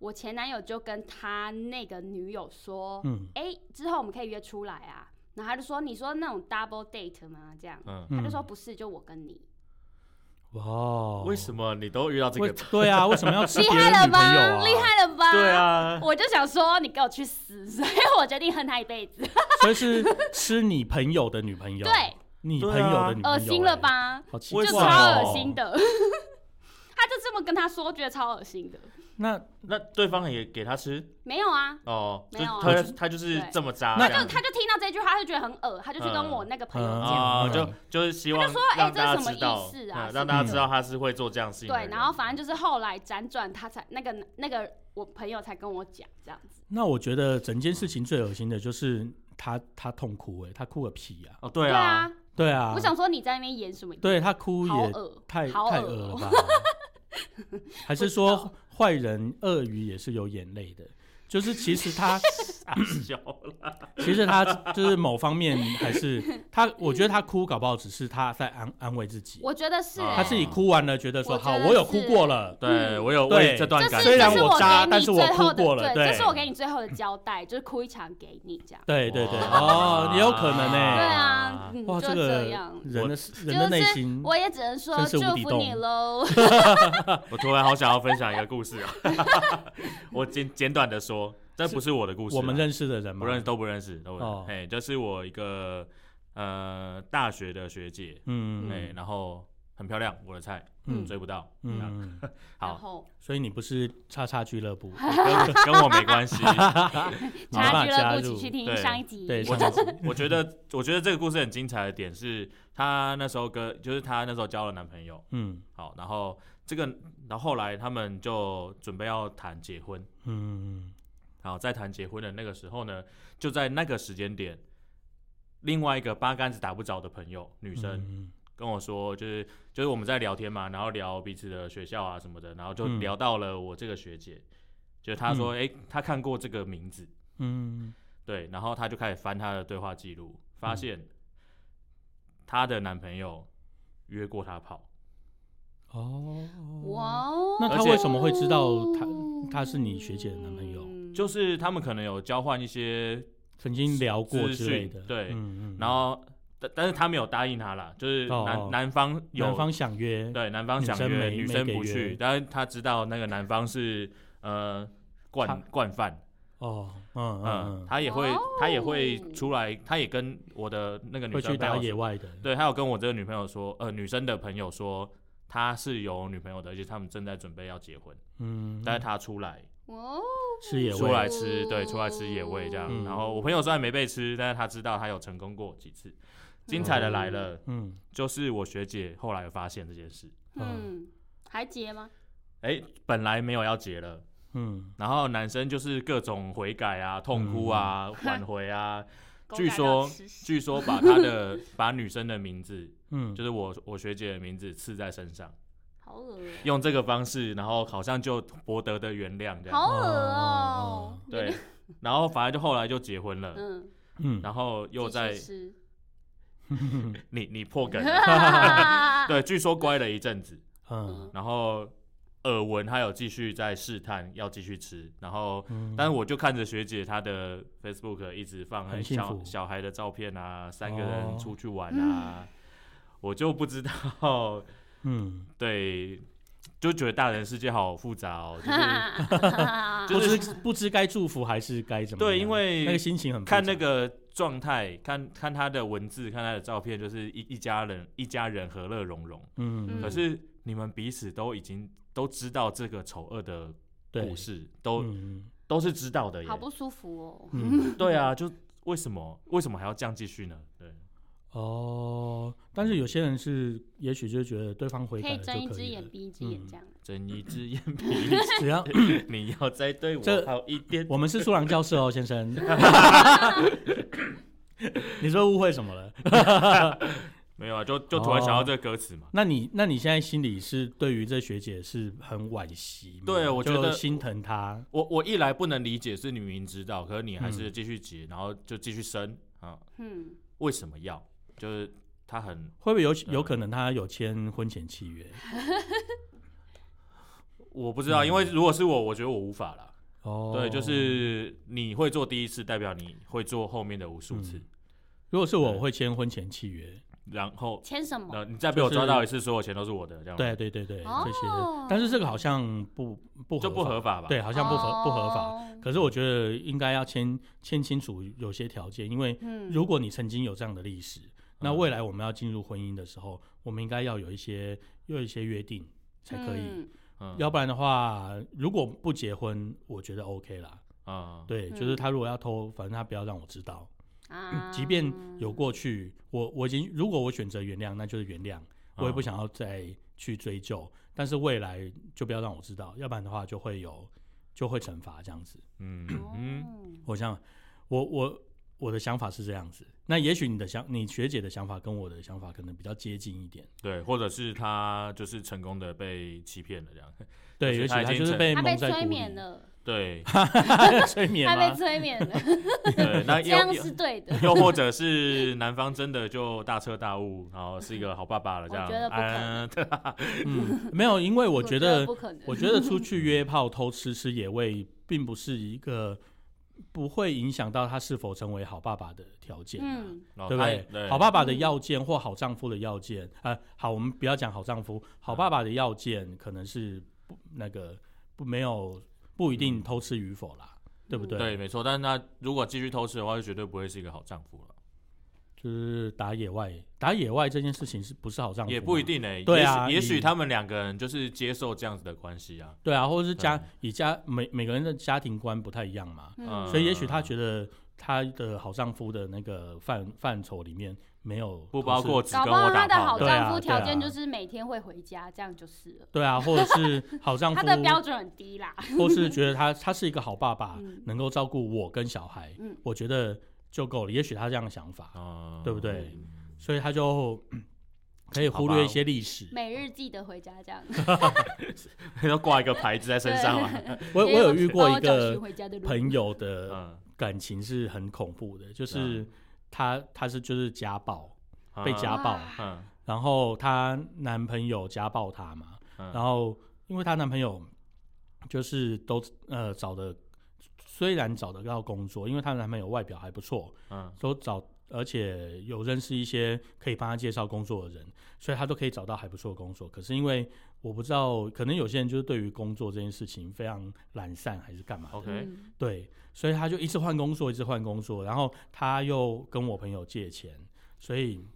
C: 我前男友就跟他那个女友说，
A: 嗯
C: 哎、之后我们可以约出来啊。然后他就说，你说那种 double date 吗？这样，
B: 嗯，
C: 他就说不是，就我跟你。
A: 哇，
B: 为什么你都遇到这个？
A: 对啊，为什么要吃
C: 厉
A: 别人
C: 害了
A: 女朋友
C: 吧？
A: 啊？
C: 厉害了吧？
B: 对。啊，
C: 我就想说，你给我去死！所以我决定恨他一辈子。
A: 所以是吃你朋友的女朋友，
C: 对，
A: 你朋友的女朋友，
C: 恶心了
A: 哎？
C: 吧？
A: 好奇
B: 为
C: 就超恶心的。他就这么跟他说，觉得超恶心的。
A: 那
B: 那对方也给他吃？
C: 没有啊，
B: 哦，就
C: 没有啊。
B: 他他就是这么渣，
A: 那
B: 这样
C: 他就他就听到这句话，他就觉得很恶，他就去跟我那个朋友
A: 嗯
C: 讲。
B: 就就是希望
C: 他就说哎
B: 让大家
C: 这是什么
B: 知道
C: 意思啊？
B: 让大家知道他是会做这样事情的。
C: 对，
B: 人。
C: 然后反正就是后来辗转，他才那个那个我朋友才跟我讲这样子。
A: 那我觉得整件事情最恶心的就是他他痛哭哎，他哭个屁啊！
B: 哦，对
C: 对
B: 啊，，
A: 对啊，
C: 我想说你在那边演什么？
A: 对他哭也
C: 恶，
A: 太
C: 好
A: 太
C: 恶
A: 了吧？还是说
C: 道
A: 坏人鳄鱼也是有眼泪的？就是其实他
B: 傻 笑了。
A: 其实他就是某方面还是他，我觉得他哭搞不好只是他在安安慰自己，
C: 我觉得是、
A: 他自己哭完了觉得说好，
C: 我
A: 有哭过了，
B: 对我有
A: 对
B: 为这段感
A: 虽然
C: 我
A: 我渣但是我哭过了对
C: 这是我给你最后的交代，就是哭一场给你这样。
A: 对对对，哦，也有可能呢对。
C: 啊，嗯
A: 哇，
C: 就
A: 这个。人的人的内心，
C: 我也只能说
A: 真是无底
C: 祝福你
A: 洞
C: 喽。
B: 我突然好想要分享一个故事啊！我简简短的说，这不是我的故事啊，
A: 我们认识的人吗？
B: 不认识都不认识，都不认识。
A: 哦
B: 嘿，这是我一个呃大学的学姐，
A: 嗯
B: 哎，然后很漂亮，我的菜，
A: 嗯
B: 追不到。嗯，
A: 嗯，
B: 好，
A: 所以你不是叉叉俱乐部，
B: 跟跟我没关系。
A: 没办法加
C: 俱乐部，
A: 入
C: 请去听
B: 对
C: 上一集。
A: 对
B: 我我觉得，我觉得这个故事很精彩的点是，她那时候跟就是她那时候交了男朋友，
A: 嗯
B: 好，然后这个，然后后来他们就准备要谈结婚，
A: 嗯
B: 好，在谈结婚的那个时候呢，就在那个时间点，另外一个八竿子打不着的朋友女生、
A: 嗯
B: 跟我说，就是就是我们在聊天嘛，然后聊彼此的学校啊什么的，然后就
A: 嗯。
B: 聊到了我这个学姐，就她说，哎、她看过这个名字，
A: 嗯
B: 对，然后她就开始翻她的对话记录，发现她的男朋友约过她跑，
A: 哦，
C: 哇哦，
A: 那
B: 她
A: 为什么会知道他他是你学姐的男朋友？
C: 嗯。
B: 就是他们可能有交换一些
A: 曾经聊过
B: 资
A: 之类的，
B: 对。
A: 嗯嗯，
B: 然后但但是他没有答应他啦，就是男、男方有
A: 男方想约，
B: 对男方想约，
A: 生没没
B: 女生不去，但是他知道那个男方是呃惯惯犯，
A: 哦，嗯
B: 嗯
A: 嗯，
B: 他也会
C: 哦。
B: 他也会出来，他也跟我的那个
A: 嗯，
B: 女
A: 会去打
B: 生朋友说，
A: 野外的，
B: 对他有跟我这个女朋友说，呃女生的朋友说他是有女朋友的，而且他们正在准备要结婚，
A: 嗯，
B: 但是他出来
C: 哇哦，
A: 吃野
B: 出来，吃，对，出来吃野味这样。
A: 嗯。
B: 然后我朋友虽然没被吃，但是他知道他有成功过几次。精彩的来了，
A: 嗯，
B: 就是我学姐后来有发现这件事，
C: 嗯，还结吗？
B: 哎、本来没有要结了，
A: 嗯。
B: 然后男生就是各种悔改啊、痛哭啊、挽回啊，据说据说把他的把女生的名字，
A: 嗯，
B: 就是我我学姐的名字刺在身上，
C: 好恶哦，
B: 用这个方式，然后好像就博得的原谅这样。
C: 好恶哦，
B: 对，然后反而就后来就结婚了，
C: 嗯，
A: 嗯，
B: 然后又在 你你破梗。了，对，据说乖了一阵子，
A: 嗯。
B: 然后耳闻他有继续在试探要继续吃，然后
A: 嗯，
B: 但是我就看着学姐她的 Facebook 一直放
A: 很
B: 小小孩的照片啊，三个
A: 哦。
B: 人出去玩啊，我就不知道，
A: 嗯，
B: 对，就觉得大人世界好复杂哦，就是
A: 不
B: 就是
A: 知不知该祝福还是该怎么样？
B: 对，因为
A: 那个心情很
B: 看那个状态，看看他的文字，看他的照片，就是一一家人一家人和乐融融。
A: 嗯，
B: 可是你们彼此都已经都知道这个丑恶的
A: 对
B: 故事，都、
A: 嗯
B: 都是知道的耶
C: 好。不舒服哦。
A: 嗯
B: 对啊，就为什么为什么还要这样继续呢？对，
A: 哦，但是有些人是，也许就觉得对方悔
C: 可以
A: 改了就
C: 睁一只眼闭一只眼
A: 嗯
C: 这样。
B: 睁一只眼闭一只，
A: 只要
B: 你要再对我
A: 这
B: 好一点。
A: 我们是苏朗教授哦，先生。你说误会什么了？
B: 没有啊，就就突然想到这个歌词嘛。
A: 那你那你现在心里是对于这学姐是很惋惜吗？
B: 对我觉得
A: 心疼她。
B: 我我一来不能理解是你明明知道，可是你还
A: 嗯
B: 是继续结，然后就继续生啊？
C: 嗯，
B: 为什么要？就是他很
A: 会不会有
B: 嗯
A: 有可能他有签婚前契约？
B: 我不知道，因为如果是我，我觉得我无法了。
A: 哦，
B: 对，就是你会做第一次，代表你会做后面的无数次，
A: 嗯如果是我，我会签婚前契约。
B: 然后
C: 签什么？
B: 呃，你再被我抓到一次，所有钱都是我的，这样
A: 对对对对，
C: 哦
A: 这些，但是这个好像不不
B: 就不合法吧？
A: 对，好像不合不合法。
C: 哦。
A: 可是我觉得应该要签签清楚有些条件，因为
C: 嗯，
A: 如果你曾经有这样的历史，那
B: 嗯。
A: 未来我们要进入婚姻的时候，我们应该要有一些有一些约定才可以，要不然的话，如果不结婚，我觉得 OK 啦。
B: 嗯，
A: 对，
C: 嗯。
A: 就是他如果要偷，反正他不要让我知道，
C: 啊，
A: 即便有过去，我我已经如果我选择原谅，那就是原谅，我也不
B: 嗯
A: 想要再去追究。但是未来就不要让我知道，要不然的话就会有就会惩罚这样子。
B: 嗯
C: 哦
B: 嗯，
A: 我想，我我我的想法是这样子。那也许你的想，你学姐的想法跟我的想法可能比较接近一点。
B: 对，或者是他就是成功的被欺骗了这样。
A: 对，
B: 就是
A: 也许他就是
C: 被
A: 被蒙在鼓里
C: 催眠。了，
B: 对
A: 催眠
C: 他被？催眠了，
B: 对，那
C: 这样
B: 又
C: 是对的。
B: 又或者是男方真的就大彻大悟，然后是一个好爸爸了，这样。
C: 我觉得不可能
B: 嗯
A: 没有，因为我觉得
C: 不可能。
A: 我觉得出去约炮偷吃吃野味，并不是一个不会影响到他是否成为好爸爸的条件、对不对？
B: 对
A: 好爸爸的要件或好丈夫的要件，呃，好，我们不要讲好丈夫，好爸爸的要件可能是不那个不没有不一定偷吃与否啦，对不对？
B: 对，没错。但是他如果继续偷吃的话，就绝对不会是一个好丈夫了。
A: 就是打野外，打野外这件事情是不是好丈夫？
B: 也不一。定呢、
A: 对啊
B: 也许他们两个人就是接受这样子的关系啊。
A: 对啊，或者是家以家每每个人的家庭观不太一样嘛，
B: 嗯
A: 所以也许他觉得他的好丈夫的那个范范畴里面没有
B: 不包括只
C: 搞不好
B: 跟我打
C: 他的好丈夫条件就是每天会回家，这样就是了。
A: 对啊，或者是好丈 夫
C: 他，的标准很低啦。
A: 或是觉得他他是一个好爸爸，
C: 嗯
A: 能够照顾我跟小孩，
C: 嗯
A: 我觉得就够了。也许他这样的想法，
B: 嗯
A: 对不对？所以他就嗯 可以忽略一些历史。
C: 每日记得回家这样。
B: 要挂一个牌子在身上嘛。
A: 我我有遇过一个朋友的
B: 嗯，
A: 感情是很恐怖的，就是
B: 嗯
A: 他他是就是家暴，被家
C: 哇
A: 暴，
B: 嗯
A: 然后她男朋友家暴她嘛，
B: 嗯，
A: 然后因为她男朋友就是都呃找的，虽然找得到工作，因为她男朋友外表还不错，
B: 嗯
A: 都找而且有认识一些可以帮她介绍工作的人，所以她都可以找到还不错的工作。可是因为我不知道，可能有些人就是对于工作这件事情非常懒散，还是干嘛的
B: OK
C: 嗯
A: 对，所以他就一直换工作，一直换工作，然后他又跟我朋友借钱，所以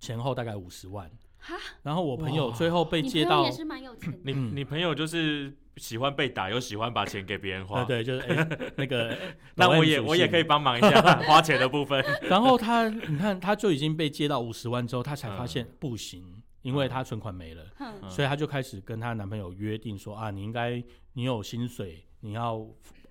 A: 前后大概五十万
C: 哈。
A: 然后我朋友最后被
C: 你
A: 借到
C: 朋友也，是蛮有钱的。
B: 你
A: 嗯
B: 你朋友就是喜欢被打，又喜欢把钱给别人花。
A: 对对，就是哎、那个
B: 那我也我也可以帮忙一下花钱的部分。
A: 然后他，你看，他就已经被借到五十万之后，他才发
B: 嗯
A: 现不行，因为他存款没了，
B: 嗯
A: 所以他就开始跟她男朋友约定说啊，你应该你有薪水，你要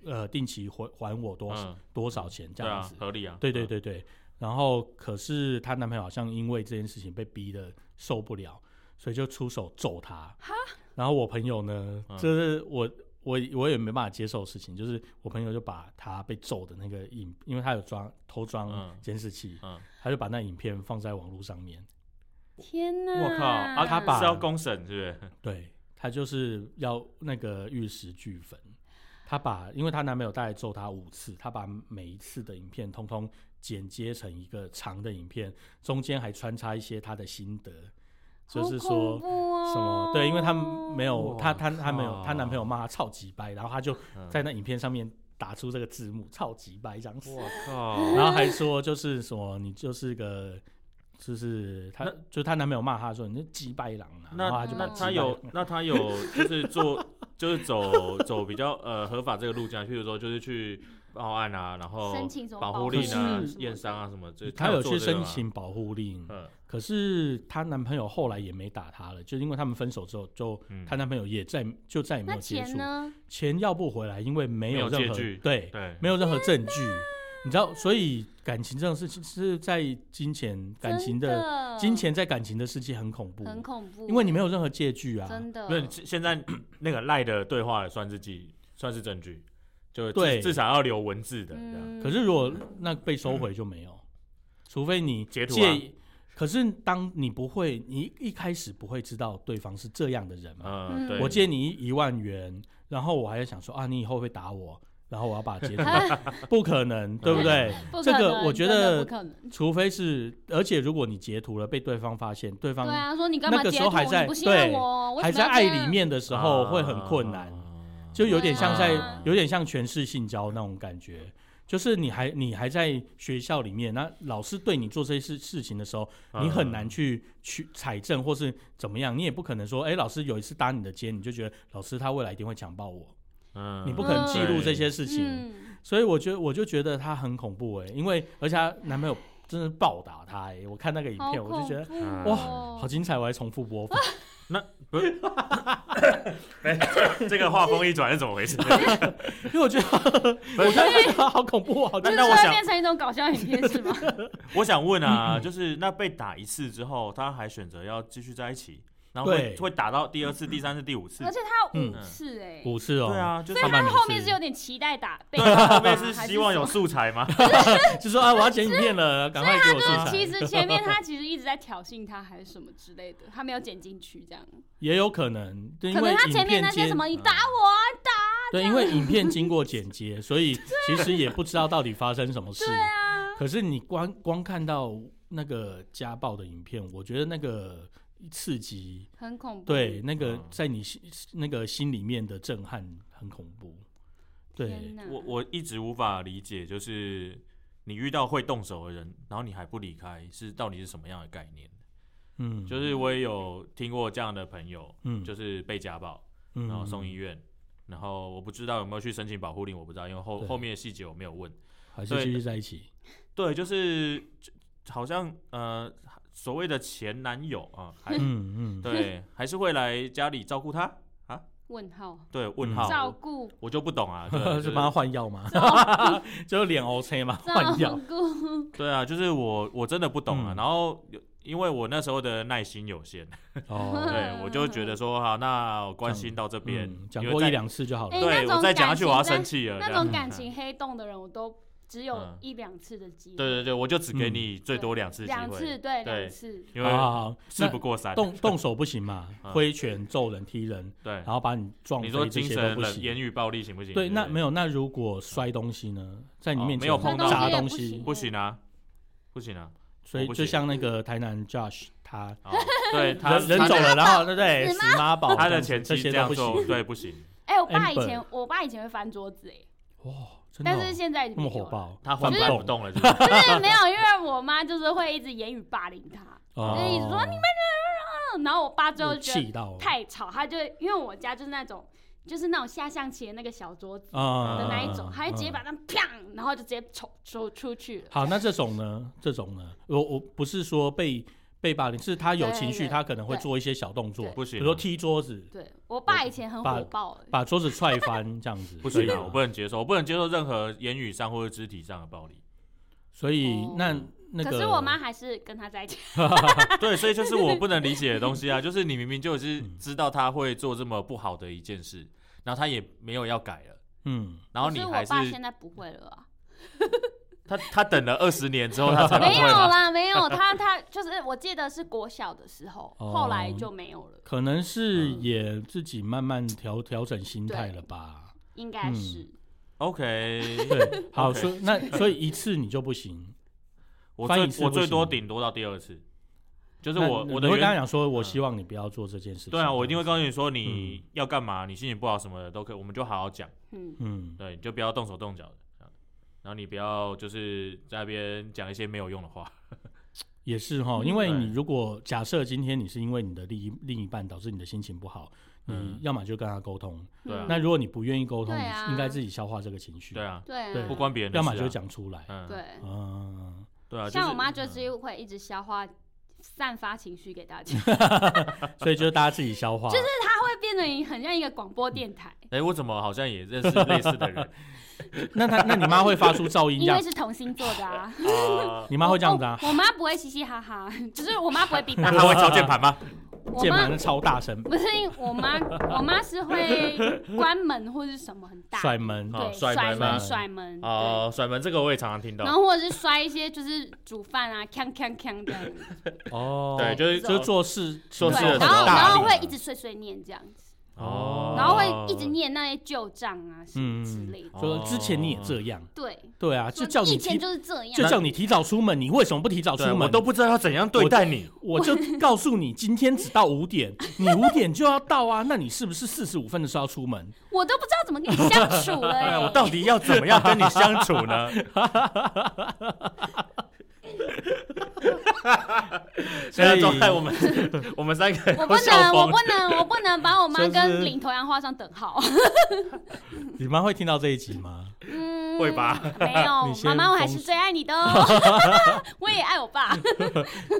A: 呃定期还还我多少、
B: 嗯，
A: 多少钱这样子。，
B: 合理啊。
A: 对对对对。然后可是她男朋友好像因为这件事情被逼的受不了，所以就出手揍她。然后我朋友呢，
B: 嗯
A: 这是我我我也没办法接受的事情，就是我朋友就把他被揍的那个影，因为他有装偷装
B: 嗯
A: 监视器，
B: 嗯，
A: 他就把那影片放在网络上面。
C: 天哪！
B: 我靠啊，
A: 他把
B: 是要公审是不是？
A: 对他就是要那个玉石俱焚。他把，因为她男朋友大概揍他五次，他把每一次的影片通通剪接成一个长的影片，中间还穿插一些他的心得，就是说什么对，因为她没有，
B: 哇
A: 她她她没有，
B: 靠
A: 她男朋友骂她超级掰，然后她就
B: 嗯
A: 在那影片上面打出这个字幕“超级掰”这样子，
B: 我 靠，
A: 然后还说就是什么你就是个。就是她，就是她男朋友骂她说你是鸡掰狼啊，然后她就
B: 那他有那他有就是做 就是走走比较呃合法这个路径啊，譬如说就是去报案啊，然后
C: 申请什么
B: 保
C: 保
B: 护令啊
A: 可是、
B: 验伤啊什么，这
A: 她有去申请保护令，
B: 嗯。
A: 可是她男朋友后来也没打她了，就因为他们分手之后，就
B: 嗯。
A: 她男朋友也再就再也没有接触，
C: 钱
A: 要不回来，因为没
B: 没有
A: 任何对，
B: 对，
A: 没有任何证据，你知道，所以感情这种事情是在金钱感情的
C: 的。
A: 金钱在感情的世界很恐怖，
C: 很恐怖，
A: 因为你没有任何借据啊，
C: 真的。
B: 没有现在 那个赖的对话算是记算是证据，就至
A: 对
B: 至少要留文字的这样。
C: 嗯
A: 可是如果那被收回就没有，除非你
B: 截图。
A: 可是当你不会，你一开始不会知道对方是这样的人嘛？
B: 嗯，
C: 嗯
B: 对，
A: 我借你一万元，然后我还在想说啊，你以后会打我，然后我要把它截图，不可能，对不对？
C: 不可
A: 这个我觉
C: 真的
A: 得
C: 不可能。
A: 除非是，而且如果你截图了被对方发现，对方
C: 对啊，说你干嘛
A: 那个
C: 截图？
A: 时候还在
C: 你不信任
A: 对
C: 我，为
A: 还在爱
C: 什么要这样
A: 里面的时候会很困难，
B: 啊
A: 就有点像在
C: 啊
A: 有点像全市性交那种感觉。就是你还你还在学校里面，那老师对你做这些事事情的时候，你很难去去采证或是怎么样，你也不可能说，哎、老师有一次搭你的肩，你就觉得老师他未来一定会强暴我，
B: 嗯
A: 你不可能记录这些事情。
C: 嗯，
A: 所以我觉得我就觉得他很恐怖哎、因为而且她男朋友真的暴打他哎、我看那个影
C: 好
A: 片我就觉得哇
C: 哦
A: 好精彩，我还重复播放。
B: 这个画风一转是怎么回事？
A: 因为我觉得我看这个好恐怖，啊
C: 就是
B: 那我
C: 变成一种搞笑影片是吗？
B: 我想问
A: 嗯
B: 啊，就是那被打一次之后，他还选择要继续在一起？然后会会打到第二次、第三次、第五次。
C: 而。且他有五
A: 嗯
C: 次哎，
A: 五次哦，
B: 对，啊，就是
A: 上半年
C: 后面是。有点期待打 被打吗，
B: 后面是希望有素材吗？
A: 就说啊，我要剪影片了，赶快给我素材。
C: 其实前面他其实一直在挑衅他，还是什么之类的，他没有剪进去，这样。
A: 也有可能，对因
C: 可
A: 为影
C: 能他前面那些什么你打我啊打，
A: 对，因为影片经过剪接，所以其实也不知道到底发生什么事。
C: 对啊，
A: 可是你光光看到那个家暴的影片，我觉得那个刺激，
C: 很恐怖。
A: 对，那个
B: 嗯
A: 在你心那个心里面的震撼很恐怖。对
B: 我我一直无法理解，就是你遇到会动手的人，然后你还不离开，是到底是什么样的概念？
A: 嗯，
B: 就是我也有听过这样的朋友，
A: 嗯，
B: 就是被家暴，
A: 嗯
B: 然后送医院，然后我不知道有没有去申请保护令，我不知道，因为后后面的细节我没有问。
A: 还是继续在一起。
B: 对，就是好像呃所谓的前男友啊，还、
A: 嗯嗯，
B: 对，还是会来家里照顾他。
C: 问号
B: 对，问
A: 嗯
B: 号，
C: 照
B: 我
C: 顾
B: 我就不懂啊，就是
A: 帮他换药吗？就是脸 OK 吗？换药。
C: 顾，
B: 对啊，就是我我真的不懂啊。
A: 嗯
B: 然后因为我那时候的耐心有限，
A: 哦，
B: 对我就觉得说好，那我关心到这边
A: 嗯，讲过一两次就好了
C: 哎。
B: 对我再讲下去我要生气了。
C: 那种感情黑洞的人，我都只有
B: 嗯
C: 一两次的机会。
B: 对对对，我就只给
A: 嗯
B: 你最多两次机会
C: 两次，
B: 会，
C: 对，两次。
B: 因为
A: 好，
B: 事不过三。
A: 动动手不行嘛，
B: 嗯
A: 挥拳、揍人、踢人，
B: 对
A: 然，后把你撞飞，
B: 你说
A: 这
B: 精神冷
A: 些都不行。
B: 言语暴力行不行？
A: 对，那没
B: 有
A: 有。那如果摔东西呢，在你
B: 哦
A: 面前
B: 没有碰到
A: 砸东
C: 西，
B: 不行啊，不行啊。
A: 所以就像那个台南 Josh 他
B: 哦对他 他
A: 人人走了，然后对不对？死妈宝，
B: 他的前妻这样做，对，不行。
C: 哎，我爸以前，我爸以前会翻桌子，哎，
A: 哇，
C: 但是现在已经
A: 那么。火爆，
B: 他翻
A: 翻
B: 不动了，是不是？
C: 就是没有，因为我妈就是会一直言语霸凌他，
A: 哦
C: 就一直说你们然后我爸最后觉得
A: 气到
C: 太吵，他就因为我家就是那种就是那种下象棋的那个小桌子
A: 啊
C: 的那一种，
A: 嗯
C: 他就直接把它砰，然后就直接抽抽出去了。
A: 好，那这种呢？这种呢？我我不是说被被霸凌，是他有情绪，他可能会做一些小动作，
B: 不行啊，
A: 比如说踢桌子，
C: 对我爸以前很火爆，欸。
A: 把桌子踹翻这样子，
B: 不行啊，
A: 可以
B: 我不能接受，我不能接受任何言语上或者肢体上的暴力。
A: 所以
C: 哦
A: 那那个，
C: 可是我妈还是跟他在一起。
B: 对，所以就是我不能理解的东西啊，就是你明明就是
A: 嗯。
B: 知道他会做这么不好的一件事，然后他也没有要改了，
A: 嗯，
B: 然后你还
C: 我爸现在不会了啊，
B: 他他等了二十年之后他才
C: 没有？啦，没有他他就是我记得是国小的时候，
A: 哦
C: 后来就没有了，
A: 可能是
B: 嗯
A: 也自己慢慢调调整心态了吧。
C: 应该
A: 嗯
C: 是。
B: OK，
A: 对，好
B: ，OK
A: 所以那所以一次你就不行，
B: 我
A: 翻译
B: 最我最
A: 行
B: 多顶多到第二次，就是
A: 那
B: 我我的
A: 你会跟他
B: 原
A: 讲说，我
B: 嗯
A: 希望你不要做这件事情。
B: 对啊，我一定会告诉你说你要干嘛，你心情不好什么的都可以，我们就好好讲，
C: 嗯，
A: 嗯，
B: 对，你就不要动手动脚的，然后你不要就是在那边讲一些没有用的话，
A: 也是哈，
C: 嗯
A: 因为你如果假设今天你是因为你的另一另一半导致你的心情不好，你
B: 嗯。
A: 要么就跟他沟通，
B: 对啊。
C: 嗯
A: 那如果你不愿意沟通，
C: 对啊
A: 你应该自己消化这个情绪，
B: 对，啊，
C: 对啊
B: 不关别人的事、啊，
A: 要么就讲出来，
B: 嗯，
C: 对。
A: 嗯，
B: 对啊，
C: 像我妈
B: 就
C: 就是是会一直消化、散发情绪给大家
A: 所以就是大家自己消化，
C: 就是她会变得很像一个广播电台，
B: 哎、我怎么好像也认识类似的人
A: 那他那你妈会发出噪音
C: 因为，是同星座的啊。
B: 啊？
A: 你妈会这样子啊？
C: 我我妈不会嘻嘻哈哈，只是我妈不会比爸
B: 那他会敲键盘吗？
C: 我妈
A: 键盘超大声，
C: 不是因为我妈，我妈是会关门或者是什么很大，
A: 甩门，
C: 对，
B: 哦甩
C: 甩门甩门，对。
B: 哦，甩门这个我也常常听到
C: 然。后或者是摔一些就是煮饭啊，锵锵锵这样子，
A: 哦，
B: 对，就是
A: 就是做事
C: 对
B: 做事的，时
C: 然后然后会一直碎碎念这样子，
B: 哦，
C: 然后会一直念那些旧账啊什么
A: 嗯
C: 之类的，
A: 就之前你也这样，
C: 对，
A: 对啊，就
C: 说以前
A: 叫你提，
C: 就是这样，
A: 就叫你提早出门，你为什么不提早出
B: 对，
A: 门？
B: 我都不知道要怎样对待你。
A: 我就告诉你，今天只到五点，你五点就要到啊，那你是不是四十五分的时候要出门？
C: 我都不知道怎么跟你相处了
B: 哎，
C: 欸，
B: 我到底要怎么样跟你相处呢？现在状态，我们 我们三个
C: 我不能，我不能，我不能把我妈跟领头羊画上等号。
A: 你妈会听到这一集吗？
C: 嗯，
B: 会吧？
C: 没有妈妈，我还是最爱你的哦。我也爱我爸。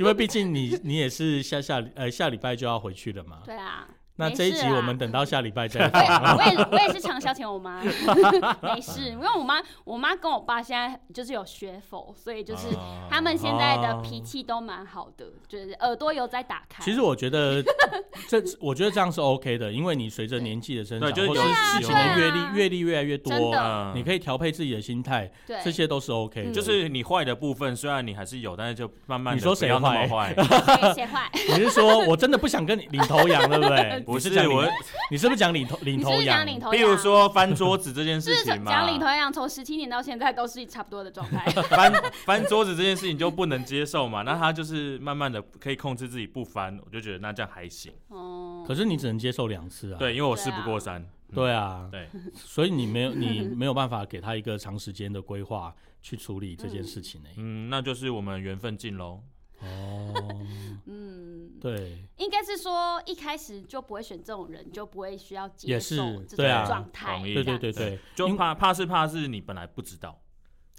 A: 因为毕竟你你也是下下礼呃下礼拜就要回去了嘛，
C: 对啊，
A: 那这一集我们等到下礼拜再
C: 我也。我也我也是常消遣我妈，没事，因为我妈我妈跟我爸现在就是有学佛，所以就是
B: 啊
C: 他们现在的
A: 哦
C: 脾气都蛮好的，就是耳朵有在打开。
A: 其实我觉得 这，我觉得这样是 OK 的，因为你随着年纪的增长，或者
B: 对就是
A: 事情的阅历阅历越来越多，
B: 嗯
A: 你可以调配自己的心态，
C: 对
A: 这些都是 OK
B: 就是你坏的部分，虽然你还是有，但是就慢慢
A: 你说谁
B: 坏？
C: 谁谁坏？
A: 你是说我真的不想跟你领头羊，对不对？
B: 不是
A: 讲
B: 我，
A: 你是不是讲领头领头羊
C: 是讲？领头
B: 譬
C: 羊？
B: 如说翻桌子这件事情嘛，
C: 讲领头羊从十七年到现在都是差不多的状态。
B: 翻翻桌子这件事情就不能接受嘛，那他就是慢慢的可以控制自己不翻，我就觉得那这样还行。
C: 哦，
A: 可是你只能接受两次啊。
B: 对，因为我事不过三。嗯
A: 对啊，
B: 对，
A: 所以你没有你 没有办法给他一个长时间的规划去处理这件事情呢、
B: 嗯，那就是我们缘分尽喽。
A: 哦，
C: 嗯，
A: 对，
C: 应该是说一开始就不会选这种人，就不会需要接
A: 也是
C: 受这
A: 对啊
C: 种状态。
B: 同意。
A: 对对对对，
B: 就
A: 因
B: 怕怕是怕是你本来不知道，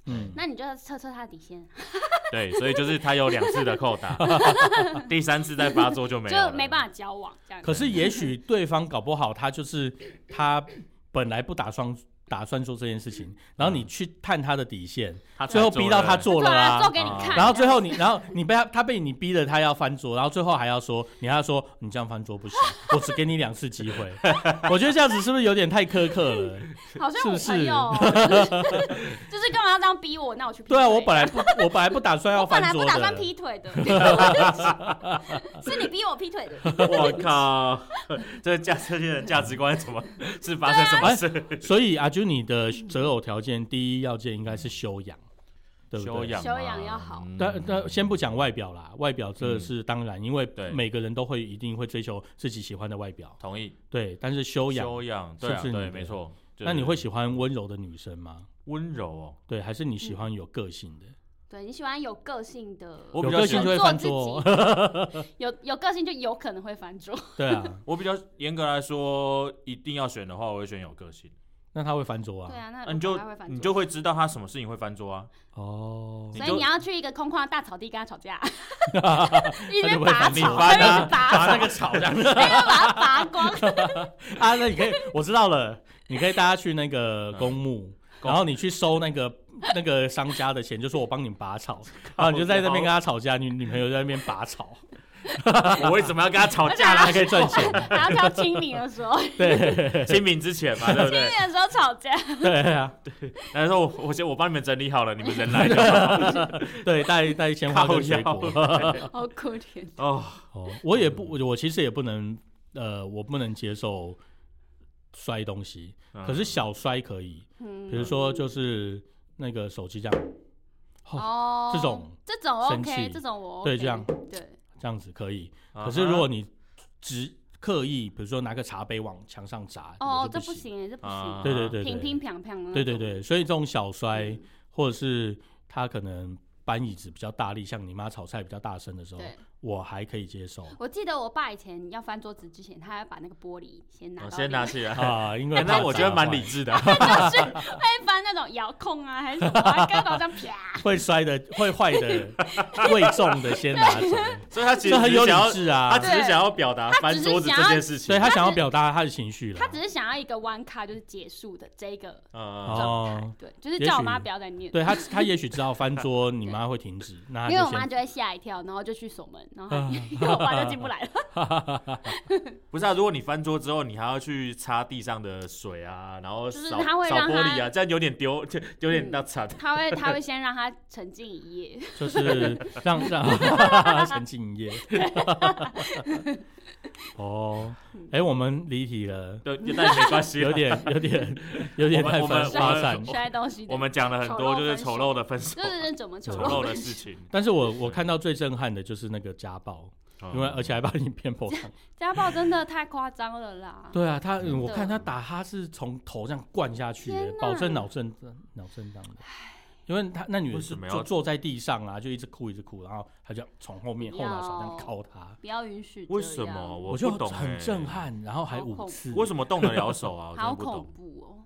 A: 嗯，
C: 那你就要测测他的底线，
B: 对，所以就是他有两次的扣打，第三次再发作就没有了，
C: 就没办法交往这样。
A: 可是也许对方搞不好他就是他本来不打算打算做这件事情，然后你去探他的底线，
B: 他
A: 最后逼到他做了
C: 对啊，
A: 啊
C: 做。给你看。
A: 然后最后你，然后你被他，他被你逼的，他要翻桌，然后最后还要说，你还要说你这样翻桌不行，我只给你两次机会。我觉得这样子是不是有点太苛刻了？
C: 好像我
A: 是不是
C: 朋友哦，就是干嘛要这样逼我？那我去
A: 对啊，我本来不，我本来不打算要
C: 我本
A: 翻桌
C: 来不打算。劈腿的，是你逼我劈腿的。
B: 我靠，这价这些人价值观怎么是发生什么事？
A: 所以阿朱，你的择偶条件第一要件应该是修养，对不对？
B: 修养，
C: 修养要好
B: 嗯
A: 但但先不讲外表啦，外表这是当然，因为每个人都会一定会追求自己喜欢的外表，
B: 同意
A: 对。但是修养，
B: 修养，对啊对，
A: 是不是你
B: 没错。
A: 那你会喜欢温柔的女生吗？
B: 温柔哦？
A: 对，还是你喜欢有个性的？
C: 对你喜欢有个性的，
B: 我比较喜欢
A: 有个性就会翻桌。
C: 有有个性就有可能会翻桌。
A: 对啊，
B: 我比较严格来说，一定要选的话，我会选有个性。
A: 那他会翻桌啊？
C: 对啊，那
B: 那你就你就会知道他什么事情会翻桌啊。
A: 哦，
C: 所以你要去一个空旷的大草地跟他吵架，一边
A: 他就不会翻
C: 拔草，一边
B: 啊
C: 拔
A: 把那，个草这样。
C: 一边把它拔光。
A: 啊，那你可以，我知道了，你可以带他去那个公墓，
B: 公
A: 然后你去收那个那个商家的钱，就说我帮你拔草，然后你就在那边跟他吵架，你女朋友在那边拔草，
B: 我为什么要跟他吵架
A: 还？可以赚钱。
C: 还要挑清明的时候，
A: 对
B: 清明之前嘛，对不
C: 清
B: 对？
C: 明的时候吵架，
A: 对啊，
B: 然后我我先我帮你们整理好了，你们人来就好。
A: 对，带带鲜花跟水果。
C: 好可怜。
B: 哦，
A: 哦，我也不，我我其实也不能，呃，我不能接受摔东西，
B: 嗯。
A: 可是小摔可以，
C: 嗯。
A: 比如说就是那个手机这样，哦，
C: 哦，
A: 这种
C: 这种
A: 生
C: OK，
A: 气
C: 这种我 OK
A: 对这样。
C: 对，
A: 这样子可以。
B: 啊
A: 可是如果你只刻意，比如说拿个茶杯往墙上砸，
C: 哦这不。行。哎，这不
B: 啊。
C: 行，
A: 对对对。
C: 乒
A: 对，
C: 乒乓乓的
A: 对对对，所以这种小摔，或者是他可能搬椅子比较大力，像你妈炒菜比较大声的时候，我还可以接受。
C: 我记得我爸以前要翻桌子之前，他要把那个玻璃先拿
B: 我，先拿起来。
A: 啊，因为
B: 那我觉得蛮理智的。
C: 就 是会翻那种遥控啊，还是什么，还跟头这样啪。
A: 会摔的、会坏的、贵重的先拿走，
B: 所以他其
A: 实很有理
B: 实只是想要，
A: 智啊
B: 他。只是想要表达翻桌子这件事情
A: 所以。他想要表达他的情绪了。
C: 他只是想要一个弯卡，就是结束的这个
B: 嗯，
C: 状态
A: 哦，
C: 对，就是
A: 也
C: 叫我妈不要再念。
A: 对他，他也许知道翻桌，你妈会停止，
C: 因为我妈就会吓一跳，然后就去锁门，然后她 我爸就进不来了。
B: 不是啊，如果你翻桌之后，你还要去擦地上的水啊，然后
C: 就是
B: 扫扫
C: 他会让
B: 玻璃啊，这样有点丢，就有点
C: 嗯
B: 那惨。
C: 他会 他会先让他沉浸一夜，
A: 就是让让 沉浸一夜。哦，哎，我们离题了，
B: 对，但没关系啊，
A: 有点有点有点太发
B: 我们我们
A: 发散。
C: 摔东西。
B: 我们讲了很多就是丑陋的分手
C: 就，是怎么丑
B: 丑陋的事情。
A: 但是我我看到最震撼的就是那个家暴，因为而且还把你骗破上。
C: 家暴真的太夸张了啦。
A: 对啊，他我看他打他是从头这样灌下去保证脑震脑震荡的。因为他那女的是就坐在地上啊，就一直哭一直哭，然后他就从后面
C: 不
A: 后脑勺这样
C: 要
A: 敲他，
C: 不要允许。
B: 为什么？
A: 我就
B: 不懂
A: 很
B: 欸
A: 震撼，然后还五次，
B: 为什么动得了手啊？
C: 好恐怖哦！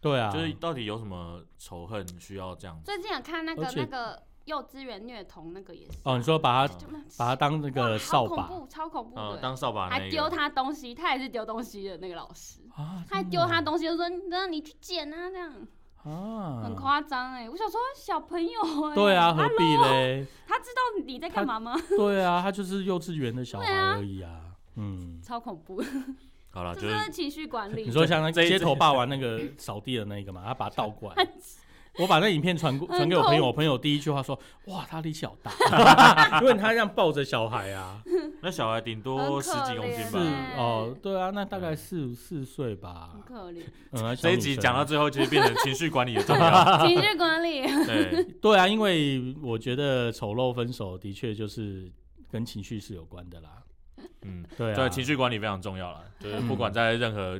A: 对啊，
B: 就是到底有什么仇恨需要这样子？
C: 最近有看那个那个幼稚园虐童那个也是。
A: 哦，你说把他把他当那
C: 哇
A: 个扫把
C: 好恐怖，超恐怖
B: 嗯，
C: 的。
B: 当扫把那
C: 还丢，他东西，他也是丢东西的那个老师，
A: 啊，
C: 他还丢他东西，就说让你去捡啊，这样
A: 啊，
C: 很夸张哎。我想说小朋友哎，
A: 对啊，何必嘞？
C: 他知道你在干嘛吗？
A: 对啊，他就是幼稚园的小孩而已啊。嗯，
C: 超恐怖，
B: 好了，
C: 这
B: 就是
C: 是情绪管理。
A: 你说像那街头霸王那个扫地的那个嘛，他把它倒过来。我把那影片传过传给我朋友，我朋友第一句话说：“哇，他力气好大，因为他这样抱着小孩啊。
B: 那小孩顶多十几公斤吧。
A: 哦，对啊，那大概四四岁吧
C: 很。可怜，
B: 这一集讲到
A: 到
B: 最后，其实变成情绪管理的重要。
C: 情绪管理。
B: 对，
A: 对啊，因为我觉得丑陋分手的确就是跟情绪是有关的啦。
B: 嗯，
A: 对啊，
B: 对，情绪管理非常重要了，就是不管在任何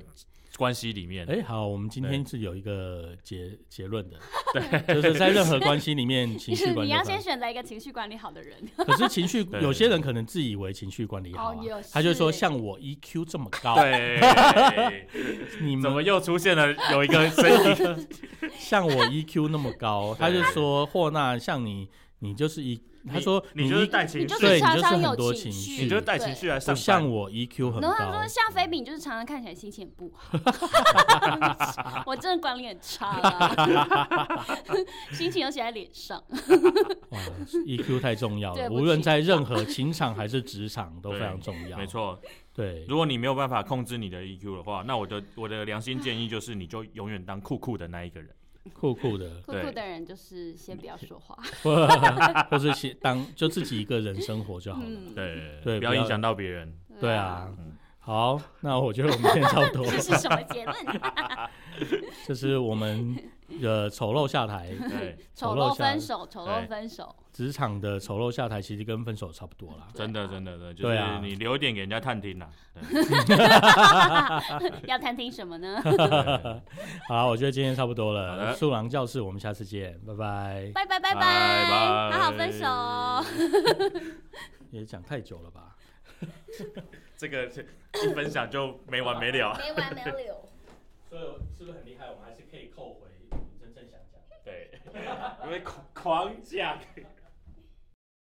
B: 关系里面，
A: 哎、好，我们今天是有一个结结论的，对，就是在任何关系里面，情绪管理 你要
C: 先选择一个情绪管理好的人。
A: 可是情绪，有些人可能自以为情绪管理好、啊
C: 哦有
A: 他就说像我 EQ 这么高，
B: 对，
A: 你们
B: 怎么又出现了有一个声音？
A: 像我 EQ 那么高，他就说霍纳像你，你就是一，他说
B: 你就是带情绪，
C: 你就是
A: 对你
C: 常常有
A: 就是很多
C: 情
A: 情
C: 绪，
B: 你就是带情绪来上
A: 不像。我 EQ 很高
C: 然后他说，像菲比，你就是常常看起来心情不好。我真的管理很差啦，心情又写在脸上。
A: 哇，EQ 太重要了，无论在任何情场还是职场都非常重要。
B: 没，错，
A: 对，
B: 如果你没有办法控制你的 EQ 的话，那我的我的良心建议就是，你就永远当酷酷的那一个人。
A: 酷酷的，
C: 酷酷的人就是先不要说话。
A: 或是先当就自己一个人生活就好了。
C: 嗯，
B: 对
A: 对不要
B: 影响到别人。
A: 对啊
B: 嗯，
A: 好，那我觉得我们今天差不多，
C: 这是什么结论？
A: 这是我们的丑陋下台，
B: 对，
C: 丑陋分手，丑陋分手。
A: 职场的丑陋下台，其实跟分手差不多啦。
B: 真的真的真的，就
A: 对啊
B: 是你留一点给人家探听啦。
C: 要探听什么呢？
A: 好，我觉得今天差不多了。
B: 的
A: 素郎教室，我们下次见，拜拜。
C: 拜拜拜
B: 拜拜
C: 好好分手哦。
A: 也讲太久了吧？
B: 这个一分享就没完没了。
C: 没完没了。
A: 所以是不是很厉害？我们还是可以扣回
B: 因为狂狂讲。